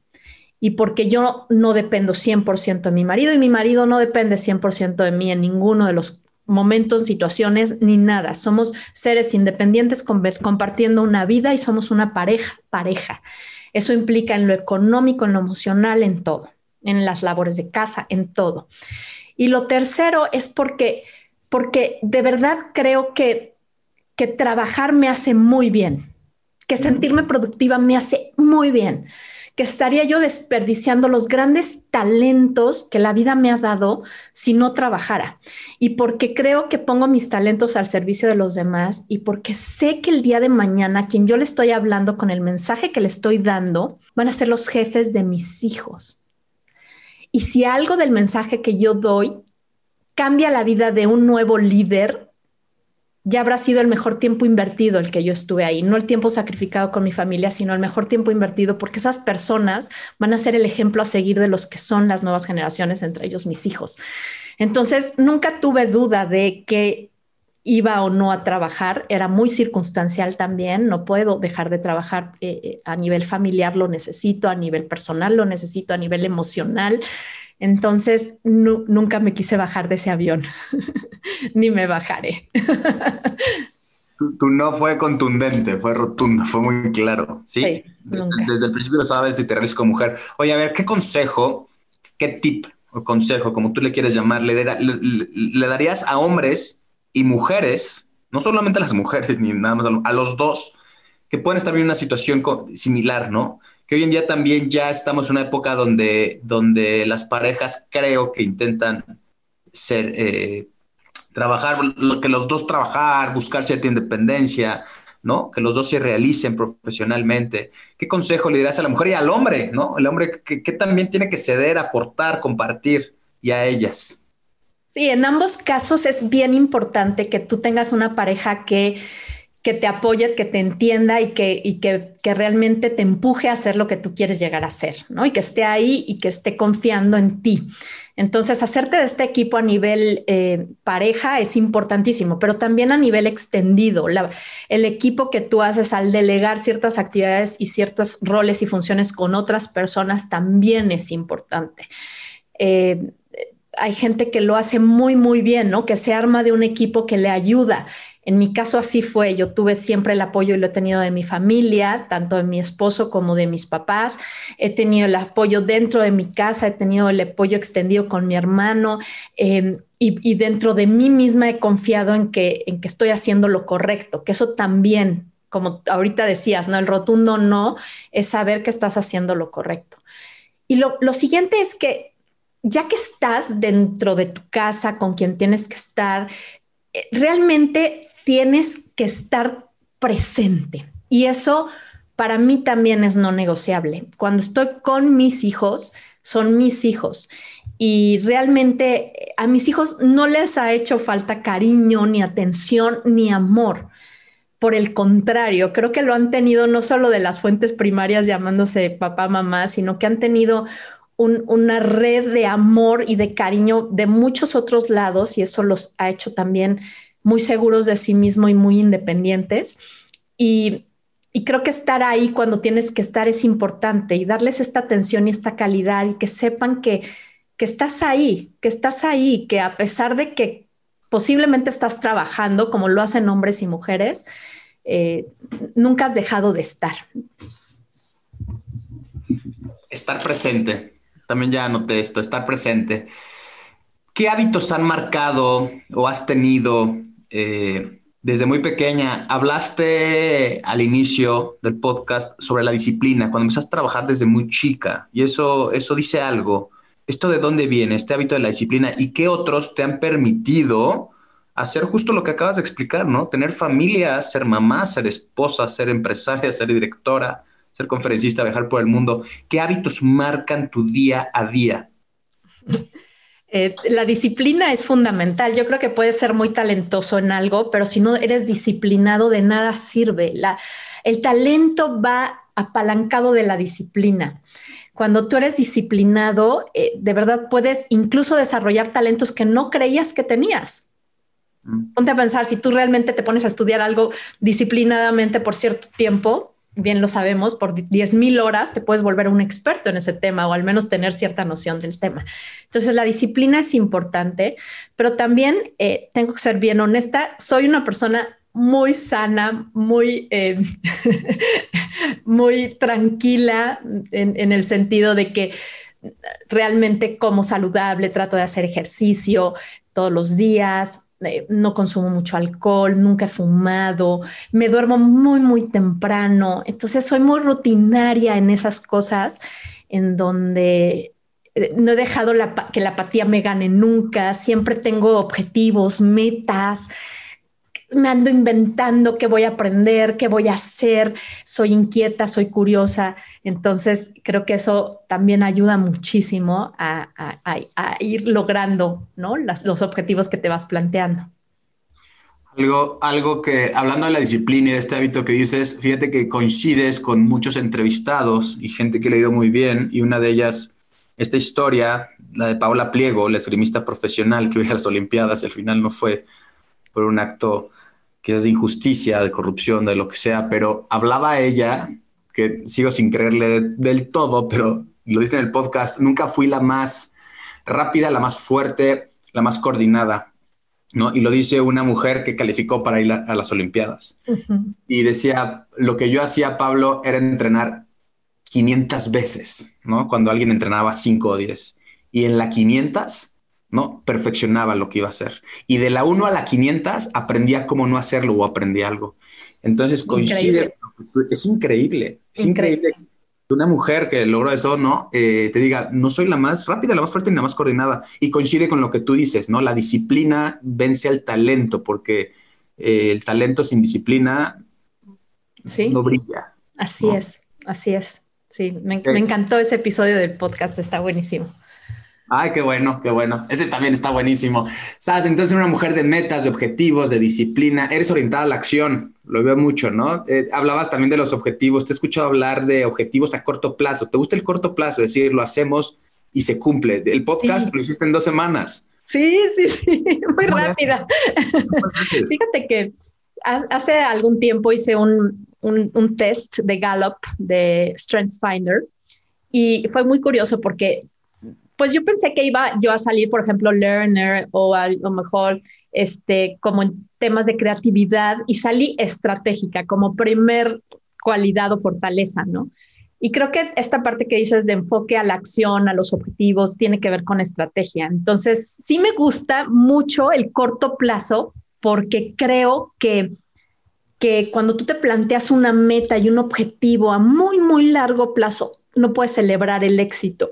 y porque yo no dependo 100% de mi marido y mi marido no depende 100% de mí en ninguno de los momentos, situaciones, ni nada. Somos seres independientes compartiendo una vida y somos una pareja, pareja. Eso implica en lo económico, en lo emocional, en todo, en las labores de casa, en todo. Y lo tercero es porque, porque de verdad creo que, que trabajar me hace muy bien que sentirme productiva me hace muy bien, que estaría yo desperdiciando los grandes talentos que la vida me ha dado si no trabajara. Y porque creo que pongo mis talentos al servicio de los demás y porque sé que el día de mañana quien yo le estoy hablando con el mensaje que le estoy dando van a ser los jefes de mis hijos. Y si algo del mensaje que yo doy cambia la vida de un nuevo líder, ya habrá sido el mejor tiempo invertido el que yo estuve ahí, no el tiempo sacrificado con mi familia, sino el mejor tiempo invertido porque esas personas van a ser el ejemplo a seguir de los que son las nuevas generaciones, entre ellos mis hijos. Entonces, nunca tuve duda de que iba o no a trabajar, era muy circunstancial también, no puedo dejar de trabajar eh, eh, a nivel familiar, lo necesito, a nivel personal, lo necesito, a nivel emocional. Entonces, nunca me quise bajar de ese avión, ni me bajaré. tu, no fue contundente, fue rotundo, fue muy claro. Sí, desde, el principio lo sabes y te realizas como mujer. Oye, a ver, ¿qué consejo, qué tip o consejo, como tú le quieres llamar, le, le, darías a hombres y mujeres, no solamente a las mujeres, ni nada más a, los dos, que pueden estar en una situación similar, ¿no? Que hoy en día también ya estamos en una época donde, donde las parejas creo que intentan eh, trabajar, que los dos trabajar, buscar cierta independencia, ¿no? Que los dos se realicen profesionalmente. ¿Qué consejo le dirás a la mujer y al hombre, ¿no? El hombre que, que también tiene que ceder, aportar, compartir y a ellas. Sí, en ambos casos es bien importante que tú tengas una pareja que que te apoye, que te entienda y, que, que, realmente te empuje a hacer lo que tú quieres llegar a ser, ¿no? Y que esté ahí y que esté confiando en ti. Entonces, hacerte de este equipo a nivel eh, pareja es importantísimo, pero también a nivel extendido. el equipo que tú haces al delegar ciertas actividades y ciertos roles y funciones con otras personas también es importante. Eh, hay gente que lo hace muy, muy bien, ¿no? Que se arma de un equipo que le ayuda. En mi caso así fue, yo tuve siempre el apoyo y lo he tenido de mi familia, tanto de mi esposo como de mis papás. He tenido el apoyo dentro de mi casa, he tenido el apoyo extendido con mi hermano em, y, dentro de mí misma he confiado en que, estoy haciendo lo correcto, que eso también, como ahorita decías, ¿no? El rotundo no es saber que estás haciendo lo correcto. Y lo, lo siguiente es que ya que estás dentro de tu casa con quien tienes que estar, eh, realmente tienes que estar presente. Y eso para mí también es no negociable. Cuando estoy con mis hijos, son mis hijos. Y realmente a mis hijos no les ha hecho falta cariño, ni atención, ni amor. Por el contrario, creo que lo han tenido no solo de las fuentes primarias llamándose papá, mamá, sino que han tenido una red de amor y de cariño de muchos otros lados y eso los ha hecho también muy seguros de sí mismo y muy independientes. Y, creo que estar ahí cuando tienes que estar es importante y darles esta atención y esta calidad y que sepan que, estás ahí, que estás ahí, que a pesar de que posiblemente estás trabajando como lo hacen hombres y mujeres, eh, nunca has dejado de estar. Estar presente. también ya anoté esto, estar presente. ¿Qué hábitos han marcado o has tenido eh, desde muy pequeña? Hablaste al inicio del podcast sobre la disciplina, cuando empezaste a trabajar desde muy chica, y eso, eso dice algo. ¿Esto de dónde viene, este hábito de la disciplina? ¿Y qué otros te han permitido hacer justo lo que acabas de explicar, ¿no? Tener familia, ser mamá, ser esposa, ser empresaria, ser directora, ser conferencista, viajar por el mundo. ¿Qué hábitos marcan tu día a día? Eh, la disciplina es fundamental. Yo creo que puedes ser muy talentoso en algo, pero si no eres disciplinado, de nada sirve. el talento va apalancado de la disciplina. Cuando tú eres disciplinado, eh, de verdad puedes incluso desarrollar talentos que no creías que tenías. Mm. Ponte a pensar, si tú realmente te pones a estudiar algo disciplinadamente por cierto tiempo, bien lo sabemos, por 10.000 horas te puedes volver un experto en ese tema o al menos tener cierta noción del tema. Entonces la disciplina es importante, pero también eh, tengo que ser bien honesta, soy una persona muy sana, muy, eh, muy tranquila en, el sentido de que realmente como saludable, trato de hacer ejercicio todos los días, eh, no consumo mucho alcohol, nunca he fumado, me duermo muy, muy temprano. Entonces soy muy rutinaria en esas cosas en donde eh, no he dejado que la apatía me gane nunca, siempre tengo objetivos, metas, me ando inventando qué voy a aprender, qué voy a hacer, soy inquieta, soy curiosa, entonces creo que eso también ayuda muchísimo a, ir logrando los objetivos que te vas planteando. Algo, algo que, hablando de la disciplina y de este hábito que dices, fíjate que coincides con muchos entrevistados y gente que he leído muy bien, y una de ellas, esta historia, la de Paola Pliego, la esgrimista profesional que iba a las Olimpiadas al final no fue por un acto que es de injusticia, de corrupción, de lo que sea, pero hablaba ella, que sigo sin creerle del todo, pero lo dice en el podcast, nunca fui la más rápida, la más fuerte, la más coordinada, ¿no? Y lo dice una mujer que calificó para ir a, las Olimpiadas. Y decía, lo que yo hacía, Pablo, era entrenar 500 veces, ¿no? Cuando alguien entrenaba 5 o 10. Y en la 500 ¿no? Perfeccionaba lo que iba a hacer. Y de la 1 a la 500 aprendía cómo no hacerlo o aprendí algo. Entonces coincide, es increíble, es increíble. que una mujer que logró eso, ¿no? Eh, te diga, no soy la más rápida, la más fuerte ni la más coordinada. Y coincide con lo que tú dices, ¿no? La disciplina vence al talento, porque eh, el talento sin disciplina no brilla. Así es, así es. Sí, me encantó ese episodio del podcast, está buenísimo. Ay, qué bueno, qué bueno. Ese también está buenísimo. Sabes, entonces una mujer de metas, de objetivos, de disciplina, eres orientada a la acción, lo veo mucho, ¿no? Eh, hablabas también de los objetivos, te he escuchado hablar de objetivos a corto plazo. ¿Te gusta el corto plazo? Es decir, lo hacemos y se cumple. El podcast lo hiciste en dos semanas. Sí, sí, sí, muy rápida. Fíjate que hace algún tiempo hice un, un, un test de Gallup de StrengthsFinder y fue muy curioso porque pues yo pensé que iba yo a salir, por ejemplo, learner o a lo mejor este, como en temas de creatividad y salí estratégica como primer cualidad o fortaleza, ¿no? Y creo que esta parte que dices de enfoque a la acción, a los objetivos, tiene que ver con estrategia. Entonces, sí me gusta mucho el corto plazo porque creo que, que cuando tú te planteas una meta y un objetivo a muy, muy largo plazo, no puedes celebrar el éxito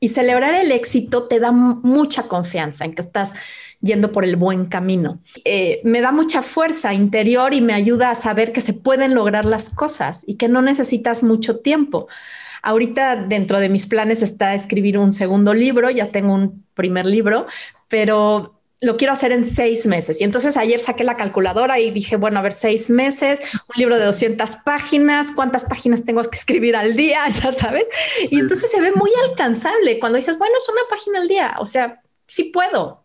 y celebrar el éxito te da mucha confianza en que estás yendo por el buen camino. Eh, me da mucha fuerza interior y me ayuda a saber que se pueden lograr las cosas y que no necesitas mucho tiempo. Ahorita dentro de mis planes está escribir un segundo libro, ya tengo un primer libro, pero lo quiero hacer en seis meses. Y entonces ayer saqué la calculadora y dije, bueno, a ver, seis meses, un libro de 200 páginas, ¿cuántas páginas tengo que escribir al día? Ya sabes. Y entonces se ve muy alcanzable cuando dices, bueno, es una página al día, o sea, sí puedo.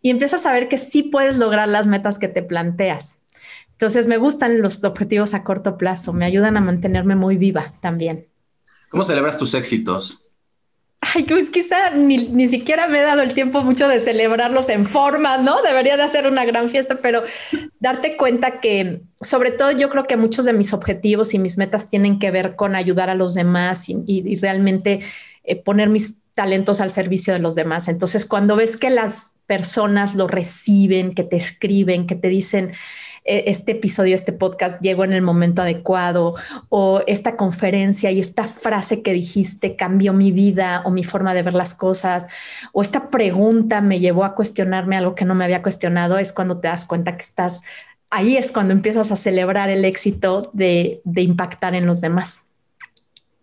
Y empiezas a ver que sí puedes lograr las metas que te planteas. Entonces me gustan los objetivos a corto plazo, me ayudan a mantenerme muy viva también. ¿Cómo celebras tus éxitos? Ay, pues quizá ni, siquiera me he dado el tiempo mucho de celebrarlos en forma, ¿no? Debería de hacer una gran fiesta, pero darte cuenta que sobre todo yo creo que muchos de mis objetivos y mis metas tienen que ver con ayudar a los demás y, realmente eh, poner mis talentos al servicio de los demás. Entonces, cuando ves que las personas lo reciben, que te escriben, que te dicen, este episodio, este podcast llegó en el momento adecuado, o esta conferencia y esta frase que dijiste cambió mi vida o mi forma de ver las cosas, o esta pregunta me llevó a cuestionarme algo que no me había cuestionado, es cuando te das cuenta que estás, ahí es cuando empiezas a celebrar el éxito de, impactar en los demás.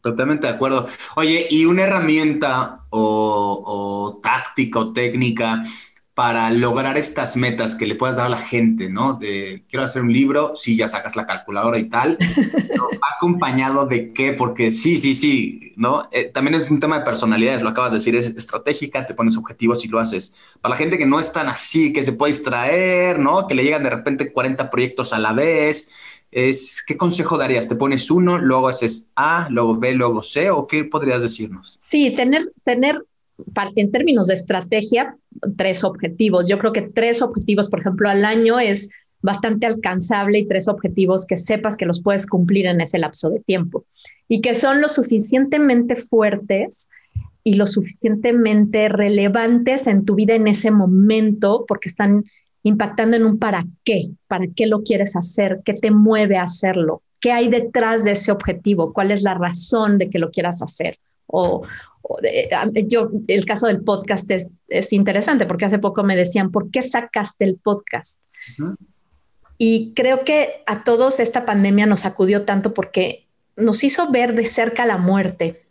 Totalmente de acuerdo. Oye, ¿y una herramienta o, o táctica o técnica para lograr estas metas que le puedas dar a la gente, ¿no? De quiero hacer un libro, sí, ya sacas la calculadora y tal, acompañado de qué, porque sí, sí, sí, ¿no? Eh, también es un tema de personalidades, lo acabas de decir, es estratégica, te pones objetivos y lo haces. Para la gente que no es tan así, que se puede distraer, ¿no? Que le llegan de repente 40 proyectos a la vez, es, ¿qué consejo darías? ¿Te pones uno, luego haces A, luego B, luego C, o qué podrías decirnos? Sí, tener, tener en términos de estrategia, tres objetivos. Yo creo que tres objetivos, por ejemplo, al año es bastante alcanzable y tres objetivos que sepas que los puedes cumplir en ese lapso de tiempo y que son lo suficientemente fuertes y lo suficientemente relevantes en tu vida en ese momento porque están impactando en un para qué, para qué lo quieres hacer, qué te mueve a hacerlo, qué hay detrás de ese objetivo, cuál es la razón de que lo quieras hacer o, yo, el caso del podcast es, interesante porque hace poco me decían, ¿por qué sacaste el podcast? Y creo que a todos esta pandemia nos acudió tanto porque nos hizo ver de cerca la muerte,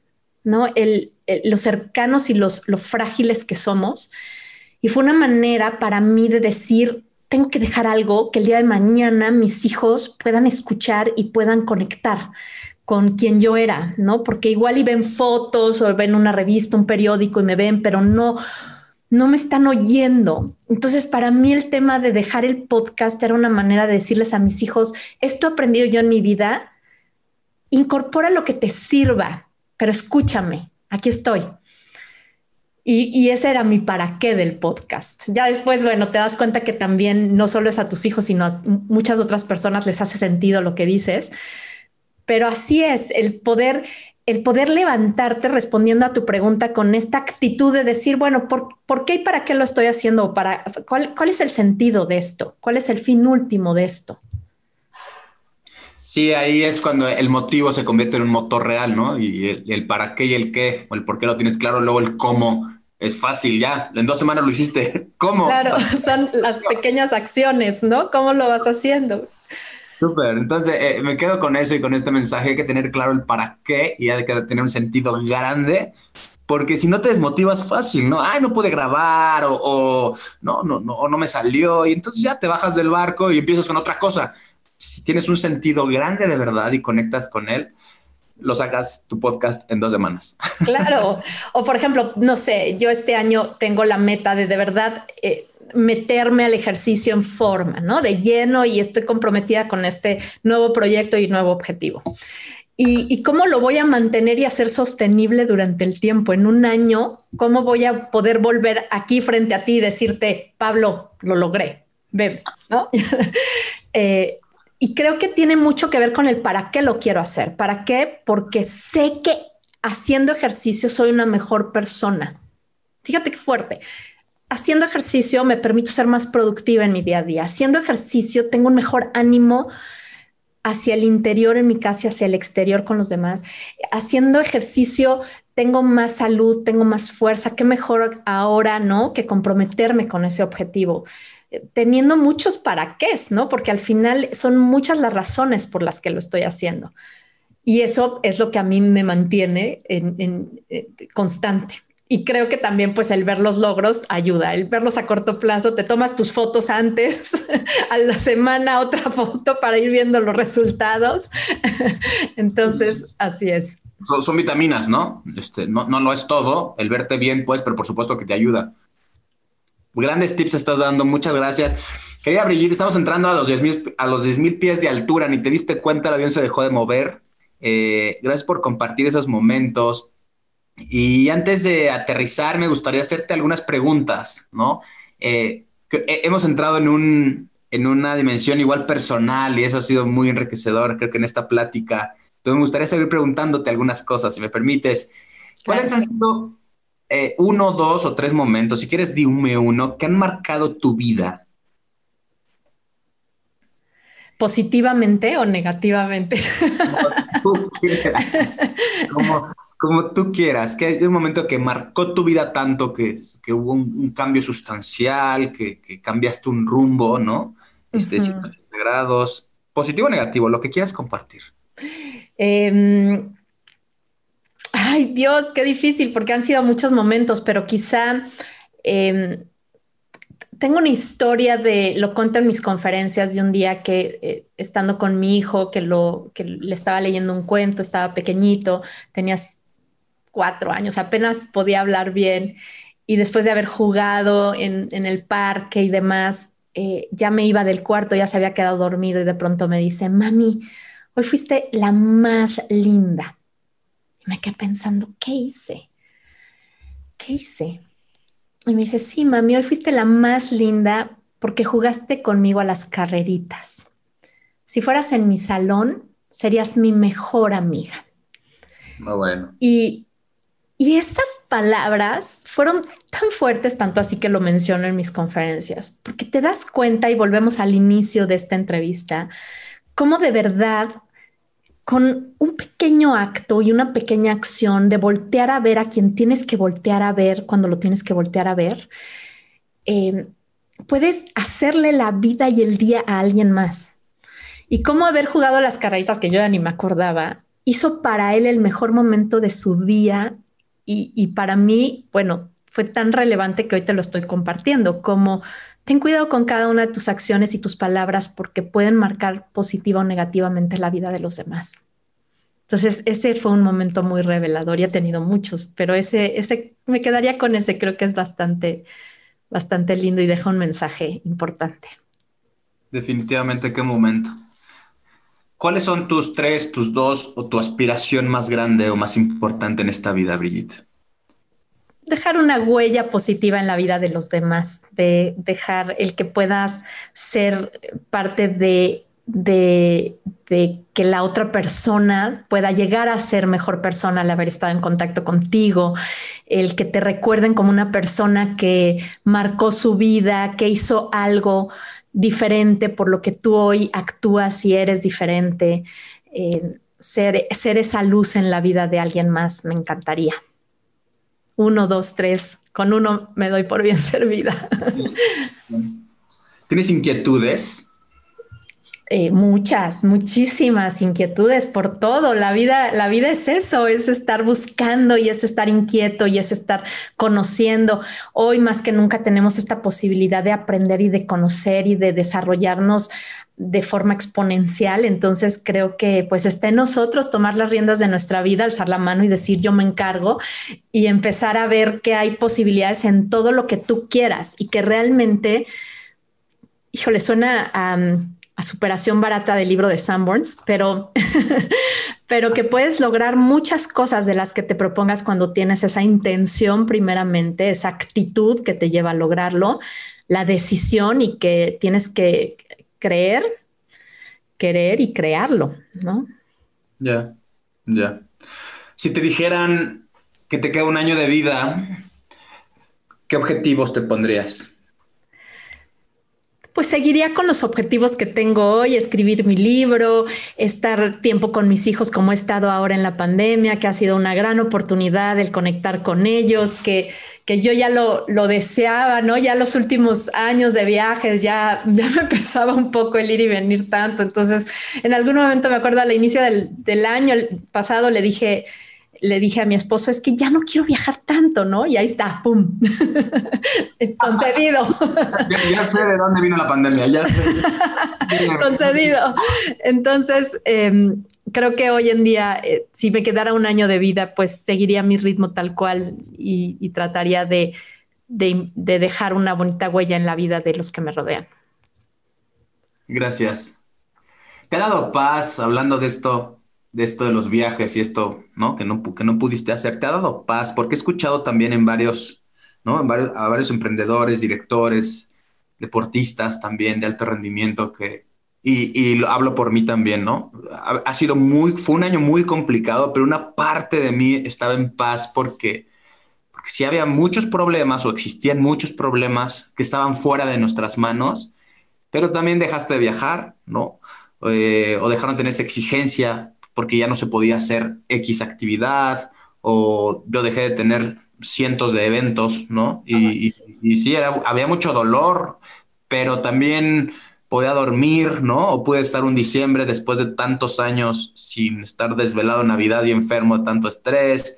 ¿no? El, los cercanos y los, lo frágiles que somos. Y fue una manera para mí de decir, tengo que dejar algo que el día de mañana mis hijos puedan escuchar y puedan conectar con quien yo era, ¿no? Porque igual y ven fotos o ven una revista, un periódico y me ven, pero no, no me están oyendo. Entonces, para mí el tema de dejar el podcast era una manera de decirles a mis hijos, esto he aprendido yo en mi vida, incorpora lo que te sirva, pero escúchame, aquí estoy. Y, y, ese era mi para qué del podcast. Ya después, bueno, te das cuenta que también no solo es a tus hijos, sino a muchas otras personas les hace sentido lo que dices. Pero así es, el poder, el poder levantarte respondiendo a tu pregunta con esta actitud de decir, bueno, ¿por, qué y para qué lo estoy haciendo? Para, ¿cuál, ¿Cuál es el sentido de esto? ¿Cuál es el fin último de esto? Sí, ahí es cuando el motivo se convierte en un motor real, ¿no? Y el, para qué y el qué, o el por qué lo tienes claro, luego el cómo es fácil, ya, en dos semanas lo hiciste. ¿Cómo? Claro, son las pequeñas acciones, ¿no? ¿Cómo lo vas haciendo? Súper, entonces eh, me quedo con eso y con este mensaje, hay que tener claro el para qué y hay que tener un sentido grande, porque si no te desmotivas fácil, ¿no? Ay, no pude grabar o, no, no, no, no me salió y entonces ya te bajas del barco y empiezas con otra cosa. Si tienes un sentido grande de verdad y conectas con él, lo sacas tu podcast en dos semanas. Claro. O por ejemplo, no sé, yo este año tengo la meta de de verdad eh, meterme al ejercicio en forma, ¿no? De lleno y estoy comprometida con este nuevo proyecto y nuevo objetivo. Y, cómo lo voy a mantener y hacer sostenible durante el tiempo. En un año, ¿cómo voy a poder volver aquí frente a ti y decirte, Pablo, lo logré? Ven, ¿no? Eh, y creo que tiene mucho que ver con el para qué lo quiero hacer. ¿Para qué? Porque sé que haciendo ejercicio soy una mejor persona. Fíjate qué fuerte haciendo ejercicio me permito ser más productiva en mi día a día. Haciendo ejercicio tengo un mejor ánimo hacia el interior en mi casa hacia el exterior con los demás. Haciendo ejercicio tengo más salud, tengo más fuerza. Qué mejor ahora, ¿no? Que comprometerme con ese objetivo. Teniendo muchos para qué, ¿no? Porque al final son muchas las razones por las que lo estoy haciendo. Y eso es lo que a mí me mantiene en, eh, constante. Y creo que también pues el ver los logros ayuda, el verlos a corto plazo, te tomas tus fotos antes, a la semana otra foto para ir viendo los resultados. Entonces, así es. Son, vitaminas, ¿no? Este, ¿no? No lo es todo, el verte bien pues, pero por supuesto que te ayuda. Grandes tips estás dando, muchas gracias. Querida Brigitte, estamos entrando a los 10.000 a los 10, pies de altura, ni te diste cuenta, el avión se dejó de mover. Eh, gracias por compartir esos momentos. Y antes de aterrizar, me gustaría hacerte algunas preguntas, ¿no? Eh, hemos entrado en, un, en una dimensión igual personal y eso ha sido muy enriquecedor, creo que en esta plática. Entonces me gustaría seguir preguntándote algunas cosas, si me permites. ¿Cuáles han sido eh, uno, dos o tres momentos, si quieres dime uno, que han marcado tu vida. ¿Positivamente o negativamente? Como tú quieras. Como, tú quieras. Que hay un momento que marcó tu vida tanto que, que hubo un, cambio sustancial, que, cambiaste un rumbo, ¿no? Este, grados. Positivo o negativo, lo que quieras compartir. Eh, Ay, Dios, qué difícil, porque han sido muchos momentos, pero quizá em, tengo una historia de, lo cuento en mis conferencias de un día que eh, estando con mi hijo, que, lo, que le estaba leyendo un cuento, estaba pequeñito, tenía cuatro años, apenas podía hablar bien, y después de haber jugado en, el parque y demás, eh, ya me iba del cuarto, ya se había quedado dormido y de pronto me dice, mami, hoy fuiste la más linda me quedé pensando, ¿qué hice? ¿Qué hice? Y me dice, sí, mami, hoy fuiste la más linda porque jugaste conmigo a las carreritas. Si fueras en mi salón, serías mi mejor amiga. Muy bueno. Y, y estas palabras fueron tan fuertes, tanto así que lo menciono en mis conferencias, porque te das cuenta, y volvemos al inicio de esta entrevista, cómo de verdad con un pequeño acto y una pequeña acción de voltear a ver a quien tienes que voltear a ver cuando lo tienes que voltear a ver, eh, puedes hacerle la vida y el día a alguien más. Y cómo haber jugado las carreritas que yo ya ni me acordaba, hizo para él el mejor momento de su día y, para mí, bueno, fue tan relevante que hoy te lo estoy compartiendo, como Ten cuidado con cada una de tus acciones y tus palabras porque pueden marcar positiva o negativamente la vida de los demás. Entonces, ese fue un momento muy revelador y he tenido muchos, pero ese, ese me quedaría con ese, creo que es bastante, bastante lindo y deja un mensaje importante. Definitivamente, qué momento. ¿Cuáles son tus tres, tus dos o tu aspiración más grande o más importante en esta vida, Brigitte? dejar una huella positiva en la vida de los demás, de dejar el que puedas ser parte de, de, que la otra persona pueda llegar a ser mejor persona al haber estado en contacto contigo, el que te recuerden como una persona que marcó su vida, que hizo algo diferente por lo que tú hoy actúas y eres diferente, eh, ser, ser esa luz en la vida de alguien más, me encantaría uno, dos, tres. Con uno me doy por bien servida. ¿Tienes inquietudes? Eh, muchas, muchísimas inquietudes por todo. La vida, la vida es eso, es estar buscando y es estar inquieto y es estar conociendo. Hoy más que nunca tenemos esta posibilidad de aprender y de conocer y de desarrollarnos de forma exponencial. Entonces creo que pues está en nosotros tomar las riendas de nuestra vida, alzar la mano y decir yo me encargo y empezar a ver que hay posibilidades en todo lo que tú quieras y que realmente, híjole, suena superación barata del libro de Sanborns, pero, pero que puedes lograr muchas cosas de las que te propongas cuando tienes esa intención primeramente, esa actitud que te lleva a lograrlo, la decisión y que tienes que creer, querer y crearlo, ¿no? Ya, ya. Si te dijeran que te queda un año de vida, ¿qué objetivos te pondrías? Pues seguiría con los objetivos que tengo hoy, escribir mi libro, estar tiempo con mis hijos como he estado ahora en la pandemia, que ha sido una gran oportunidad el conectar con ellos, que, que yo ya lo, lo deseaba, ¿no? Ya los últimos años de viajes ya, ya me pesaba un poco el ir y venir tanto. Entonces, en algún momento me acuerdo al inicio del, del año pasado le dije, le dije a mi esposo, es que ya no quiero viajar tanto, ¿no? Y ahí está, ¡pum! Concedido. ya, sé de dónde vino la pandemia, ya sé. Concedido. Entonces, em, creo que hoy en día, eh, si me quedara un año de vida, pues seguiría mi ritmo tal cual y, trataría de, de dejar una bonita huella en la vida de los que me rodean. Gracias. ¿Te ha dado paz hablando de esto? De esto de los viajes y esto, ¿no? Que no, que no pudiste hacer, ¿te ha dado paz? Porque he escuchado también en varios, ¿no? En varios, a varios emprendedores, directores, deportistas también de alto rendimiento que, y, y lo hablo por mí también, ¿no? Ha, sido muy, fue un año muy complicado, pero una parte de mí estaba en paz porque, si había muchos problemas o existían muchos problemas que estaban fuera de nuestras manos, pero también dejaste de viajar, ¿no? Eh, o dejaron de tener esa exigencia porque ya no se podía hacer X actividad, o yo dejé de tener cientos de eventos, ¿no? Y, sí, había mucho dolor, pero también podía dormir, ¿no? O pude estar un diciembre después de tantos años sin estar desvelado en Navidad y enfermo de tanto estrés.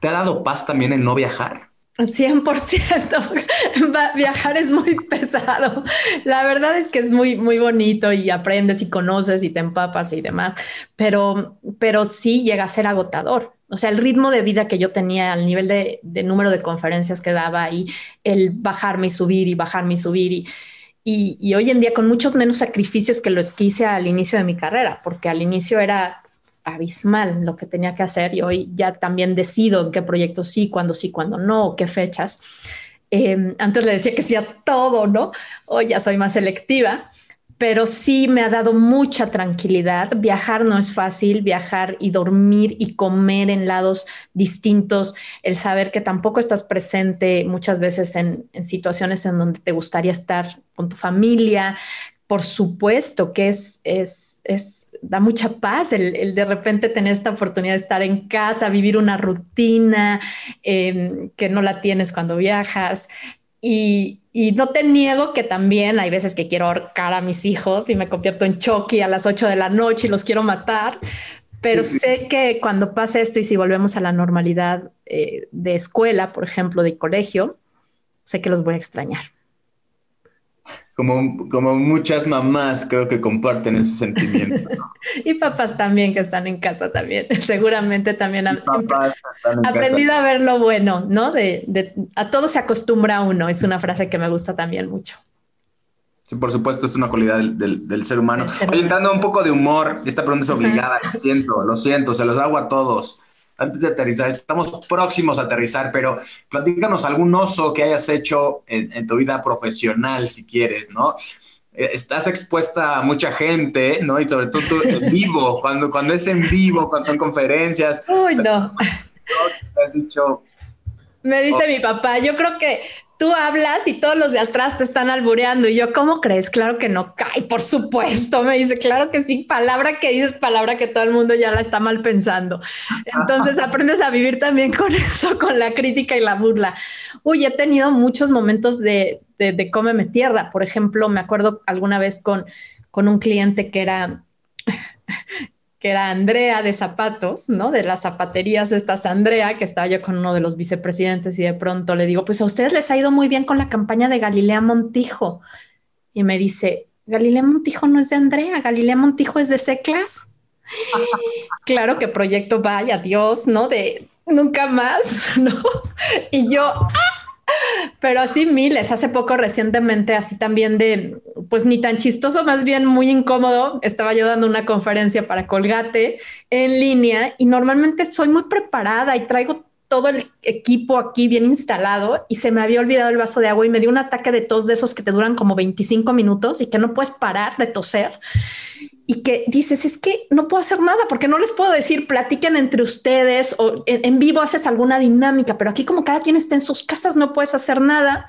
¿Te ha dado paz también el no viajar? 100%. Viajar es muy pesado. La verdad es que es muy, muy bonito y aprendes y conoces y te empapas y demás, pero, pero sí llega a ser agotador. O sea, el ritmo de vida que yo tenía al nivel de, número de conferencias que daba y el bajarme y subir y bajarme y subir y, y, hoy en día con muchos menos sacrificios que los que al inicio de mi carrera, porque al inicio era abismal lo que tenía que hacer y hoy ya también decido en qué proyectos sí, cuándo sí, cuándo no, qué fechas. Em, antes le decía que sí a todo, ¿no? Hoy ya soy más selectiva pero sí me ha dado mucha tranquilidad. Viajar no es fácil, viajar y dormir y comer en lados distintos, el saber que tampoco estás presente muchas veces en, situaciones en donde te gustaría estar con tu familia. Por supuesto que es, es, da mucha paz el, de repente tener esta oportunidad de estar en casa, vivir una rutina em, que no la tienes cuando viajas. Y, y no te niego que también hay veces que quiero ahorcar a mis hijos y me convierto en Chucky a las 8 de la noche y los quiero matar, pero sé que cuando pase esto y si volvemos a la normalidad eh, de escuela, por ejemplo, de colegio, sé que los voy a extrañar como, como muchas mamás creo que comparten ese sentimiento. y papás también que están en casa también, seguramente también han aprendido a ver lo bueno, ¿no? De, de, a todo se acostumbra uno, es una frase que me gusta también mucho. Sí, por supuesto, es una cualidad del, del, ser humano. Oye, dando un poco de humor, esta pregunta es obligada, lo siento, lo siento, se los hago a todos antes de aterrizar, estamos próximos a aterrizar, pero platícanos algún oso que hayas hecho en, tu vida profesional, si quieres, ¿no? Eh, estás expuesta a mucha gente, ¿no? Y sobre todo tú en vivo, cuando, cuando es en vivo, cuando son conferencias. Uy, no. dicho, me dice mi papá, yo creo que tú hablas y todos los de atrás te están albureando. Y yo, ¿cómo crees? Claro que no cae, por supuesto. Me dice, claro que sí, palabra que dices, palabra que todo el mundo ya la está mal pensando. Entonces aprendes a vivir también con eso, con la crítica y la burla. Uy, he tenido muchos momentos de, de, de cómeme tierra. Por ejemplo, me acuerdo alguna vez con, con un cliente que era que era Andrea de zapatos, ¿no? De las zapaterías estas Andrea, que estaba yo con uno de los vicepresidentes y de pronto le digo, pues a ustedes les ha ido muy bien con la campaña de Galilea Montijo. Y me dice, Galilea Montijo no es de Andrea, Galilea Montijo es de C-Class. claro que proyecto vaya, Dios, ¿no? De nunca más, ¿no? Y yo, ¡ah! Pero así miles, hace poco recientemente, así también de, pues ni tan chistoso, más bien muy incómodo. Estaba yo dando una conferencia para Colgate en línea y normalmente soy muy preparada y traigo todo el equipo aquí bien instalado y se me había olvidado el vaso de agua y me dio un ataque de tos de esos que te duran como 25 minutos y que no puedes parar de toser y que dices, es que no puedo hacer nada porque no les puedo decir, platiquen entre ustedes o en, vivo haces alguna dinámica, pero aquí como cada quien está en sus casas no puedes hacer nada.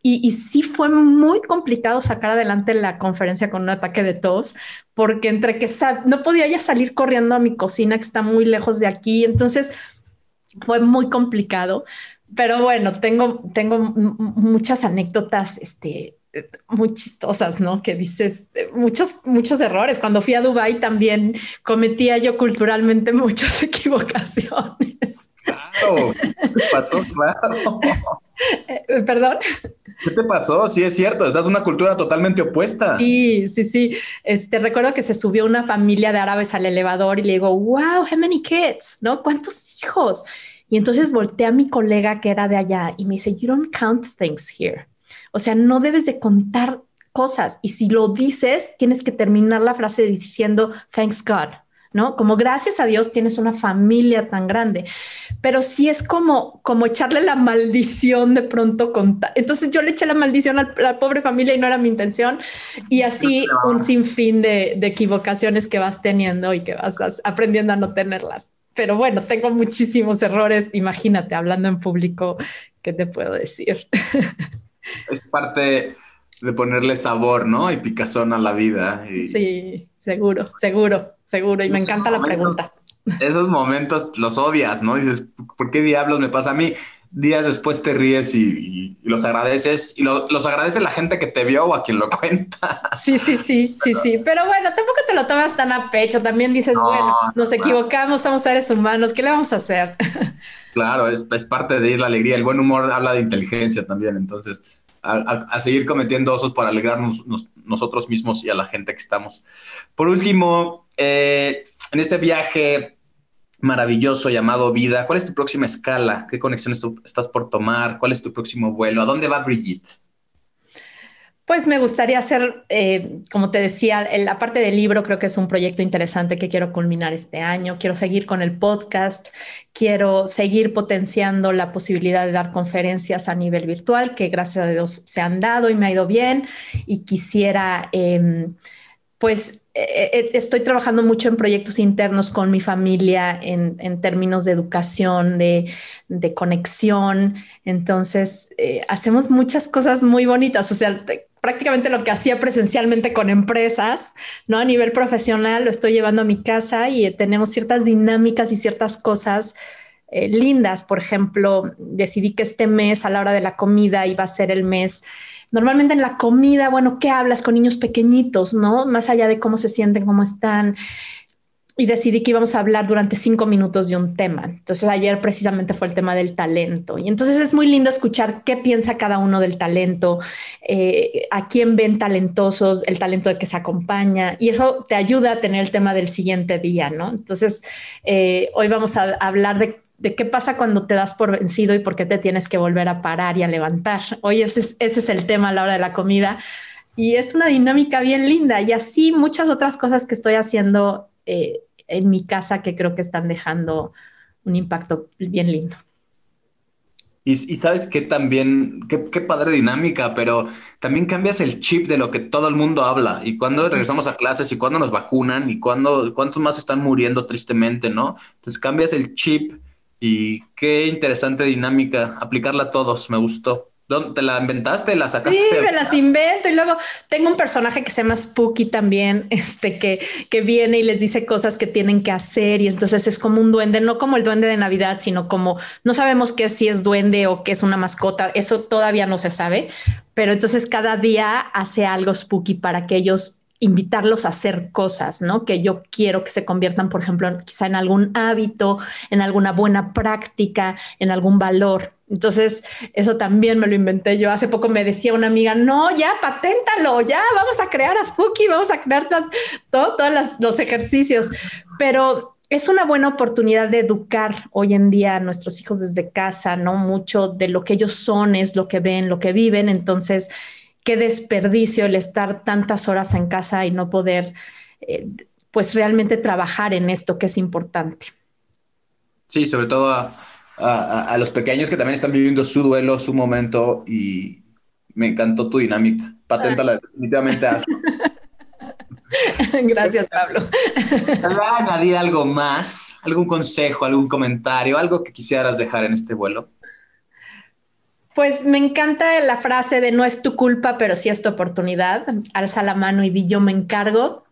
Y, y, sí fue muy complicado sacar adelante la conferencia con un ataque de tos, porque entre que no podía ya salir corriendo a mi cocina que está muy lejos de aquí, entonces fue muy complicado. Pero bueno, tengo, tengo muchas anécdotas este, muy chistosas, ¿no? Que dices eh, muchos, muchos errores. Cuando fui a Dubai también cometía yo culturalmente muchas equivocaciones. Claro, ¿qué te pasó? Claro. Eh, Perdón. ¿Qué te pasó? Sí, es cierto, estás en una cultura totalmente opuesta. Sí, sí, sí. Este, recuerdo que se subió una familia de árabes al elevador y le digo, wow, how many kids, ¿no? ¿Cuántos hijos? Y entonces volteé a mi colega que era de allá y me dice, you don't count things here. O sea, no debes de contar cosas y si lo dices, tienes que terminar la frase diciendo thanks God. ¿no? Como gracias a Dios tienes una familia tan grande, pero sí es como, como echarle la maldición de pronto. Entonces yo le eché la maldición a la pobre familia y no era mi intención. Y así un sinfín de, de equivocaciones que vas teniendo y que vas aprendiendo a no tenerlas. pero bueno, tengo muchísimos errores. Imagínate, hablando en público, ¿qué te puedo decir? Es parte de ponerle sabor, ¿no? Y picazón a la vida. Sí, seguro, seguro, seguro. Y me encanta la pregunta. Esos momentos los odias, ¿no? Dices, ¿por qué diablos me pasa a mí? días después te ríes y, los agradeces y los agradece la gente que te vio o a quien lo cuenta. Sí, sí, sí, sí, sí. Pero bueno, tampoco te lo tomas tan a pecho. También dices, bueno, nos equivocamos, somos seres humanos, ¿qué le vamos a hacer? Claro, es, parte de ir la alegría. El buen humor habla de inteligencia también. Entonces, a, seguir cometiendo osos para alegrarnos nosotros mismos y a la gente que estamos. Por último, eh, en este viaje maravilloso llamado vida. ¿Cuál es tu próxima escala? ¿Qué conexión estás por tomar? ¿Cuál es tu próximo vuelo? ¿A dónde va Brigitte? Pues me gustaría hacer, eh, como te decía, la parte del libro creo que es un proyecto interesante que quiero culminar este año. Quiero seguir con el podcast, quiero seguir potenciando la posibilidad de dar conferencias a nivel virtual, que gracias a Dios se han dado y me ha ido bien. Y quisiera, em, pues, eh, eh, estoy trabajando mucho en proyectos internos con mi familia en, términos de educación, de, conexión. Entonces, eh, hacemos muchas cosas muy bonitas. O sea, prácticamente lo que hacía presencialmente con empresas, ¿no? A nivel profesional lo estoy llevando a mi casa y tenemos ciertas dinámicas y ciertas cosas lindas. Por ejemplo, decidí que este mes a la hora de la comida iba a ser el mes Normalmente en la comida, bueno, ¿qué hablas con niños pequeñitos, no? Más allá de cómo se sienten, cómo están. Y decidí que íbamos a hablar durante cinco minutos de un tema. Entonces ayer precisamente fue el tema del talento. Y entonces es muy lindo escuchar qué piensa cada uno del talento, eh, a quién ven talentosos, el talento de que se acompaña. Y eso te ayuda a tener el tema del siguiente día, ¿no? Entonces eh, hoy vamos a hablar de qué pasa cuando te das por vencido y por qué te tienes que volver a parar y a levantar. Hoy ese es, ese es el tema a la hora de la comida y es una dinámica bien linda y así muchas otras cosas que estoy haciendo eh, en mi casa que creo que están dejando un impacto bien lindo. Y, sabes que también, qué, padre dinámica, pero también cambias el chip de lo que todo el mundo habla. Y cuando regresamos a clases y cuando nos vacunan y cuando, cuántos más están muriendo tristemente, ¿no? Entonces cambias el chip y qué interesante dinámica, aplicarla a todos, me gustó. ¿Te la inventaste? ¿La sacaste? Sí, me las invento y luego tengo un personaje que se llama Spooky también, este que, que viene y les dice cosas que tienen que hacer y entonces es como un duende, no como el duende de Navidad, sino como no sabemos qué si es duende o qué es una mascota, eso todavía no se sabe, pero entonces cada día hace algo spooky para que ellos invitarlos a hacer cosas, ¿no? Que yo quiero que se conviertan, por ejemplo, quizá en algún hábito, en alguna buena práctica, en algún valor. Entonces, eso también me lo inventé yo. Hace poco me decía una amiga, no, ya, paténtalo, ya, vamos a crear a Spooky, vamos a crear todos los ejercicios. Pero es una buena oportunidad de educar hoy en día a nuestros hijos desde casa, ¿no? Mucho de lo que ellos son es lo que ven, lo que viven. Entonces, qué desperdicio el estar tantas horas en casa y no poder, eh, pues realmente trabajar en esto que es importante. Sí, sobre todo a, los pequeños que también están viviendo su duelo, su momento y me encantó tu dinámica. Paténtala ah. definitivamente. Gracias, Pablo. ¿Va a añadir algo más? ¿Algún consejo, algún comentario, algo que quisieras dejar en este vuelo? Pues me encanta la frase de no es tu culpa, pero sí es tu oportunidad. Alza la mano y di yo me encargo.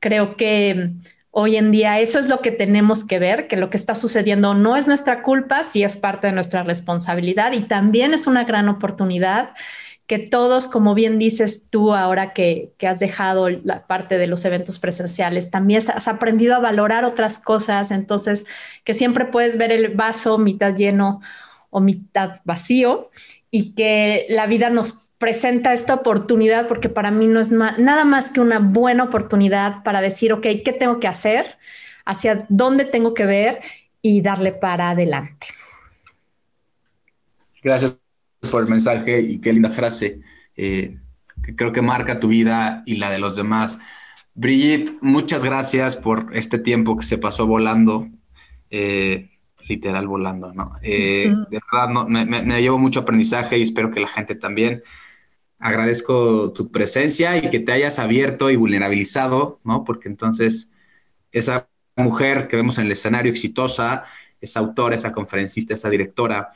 Creo que hoy en día eso es lo que tenemos que ver, que lo que está sucediendo no es nuestra culpa, sí es parte de nuestra responsabilidad y también es una gran oportunidad que todos, como bien dices tú ahora que, que, has dejado la parte de los eventos presenciales, también has aprendido a valorar otras cosas, entonces que siempre puedes ver el vaso mitad lleno o mitad vacío y que la vida nos presenta esta oportunidad porque para mí no es nada más que una buena oportunidad para decir, ok, ¿qué tengo que hacer? ¿Hacia dónde tengo que ver? Y darle para adelante. Gracias por el mensaje y qué linda frase eh, que creo que marca tu vida y la de los demás. Brigitte, muchas gracias por este tiempo que se pasó volando. Eh, literal volando, ¿no? Eh, de verdad, no, me, llevo mucho aprendizaje y espero que la gente también. Agradezco tu presencia y que te hayas abierto y vulnerabilizado, ¿no? Porque entonces esa mujer que vemos en el escenario exitosa, esa autora, esa conferencista, esa directora,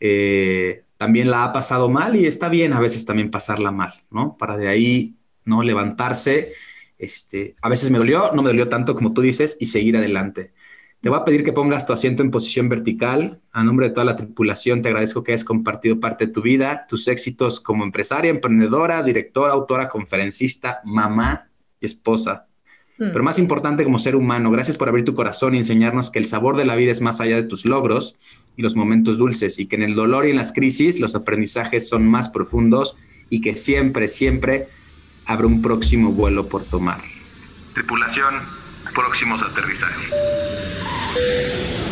eh, también la ha pasado mal y está bien a veces también pasarla mal, ¿no? Para de ahí, ¿no? Levantarse. Este, a veces me dolió, no me dolió tanto como tú dices, y seguir adelante. Te voy a pedir que pongas tu asiento en posición vertical. A nombre de toda la tripulación, te agradezco que hayas compartido parte de tu vida, tus éxitos como empresaria, emprendedora, directora, autora, conferencista, mamá y esposa. Mm. Pero más importante como ser humano, gracias por abrir tu corazón y enseñarnos que el sabor de la vida es más allá de tus logros y los momentos dulces y que en el dolor y en las crisis los aprendizajes son más profundos y que siempre, siempre habrá un próximo vuelo por tomar. Tripulación, próximos aterrizajes.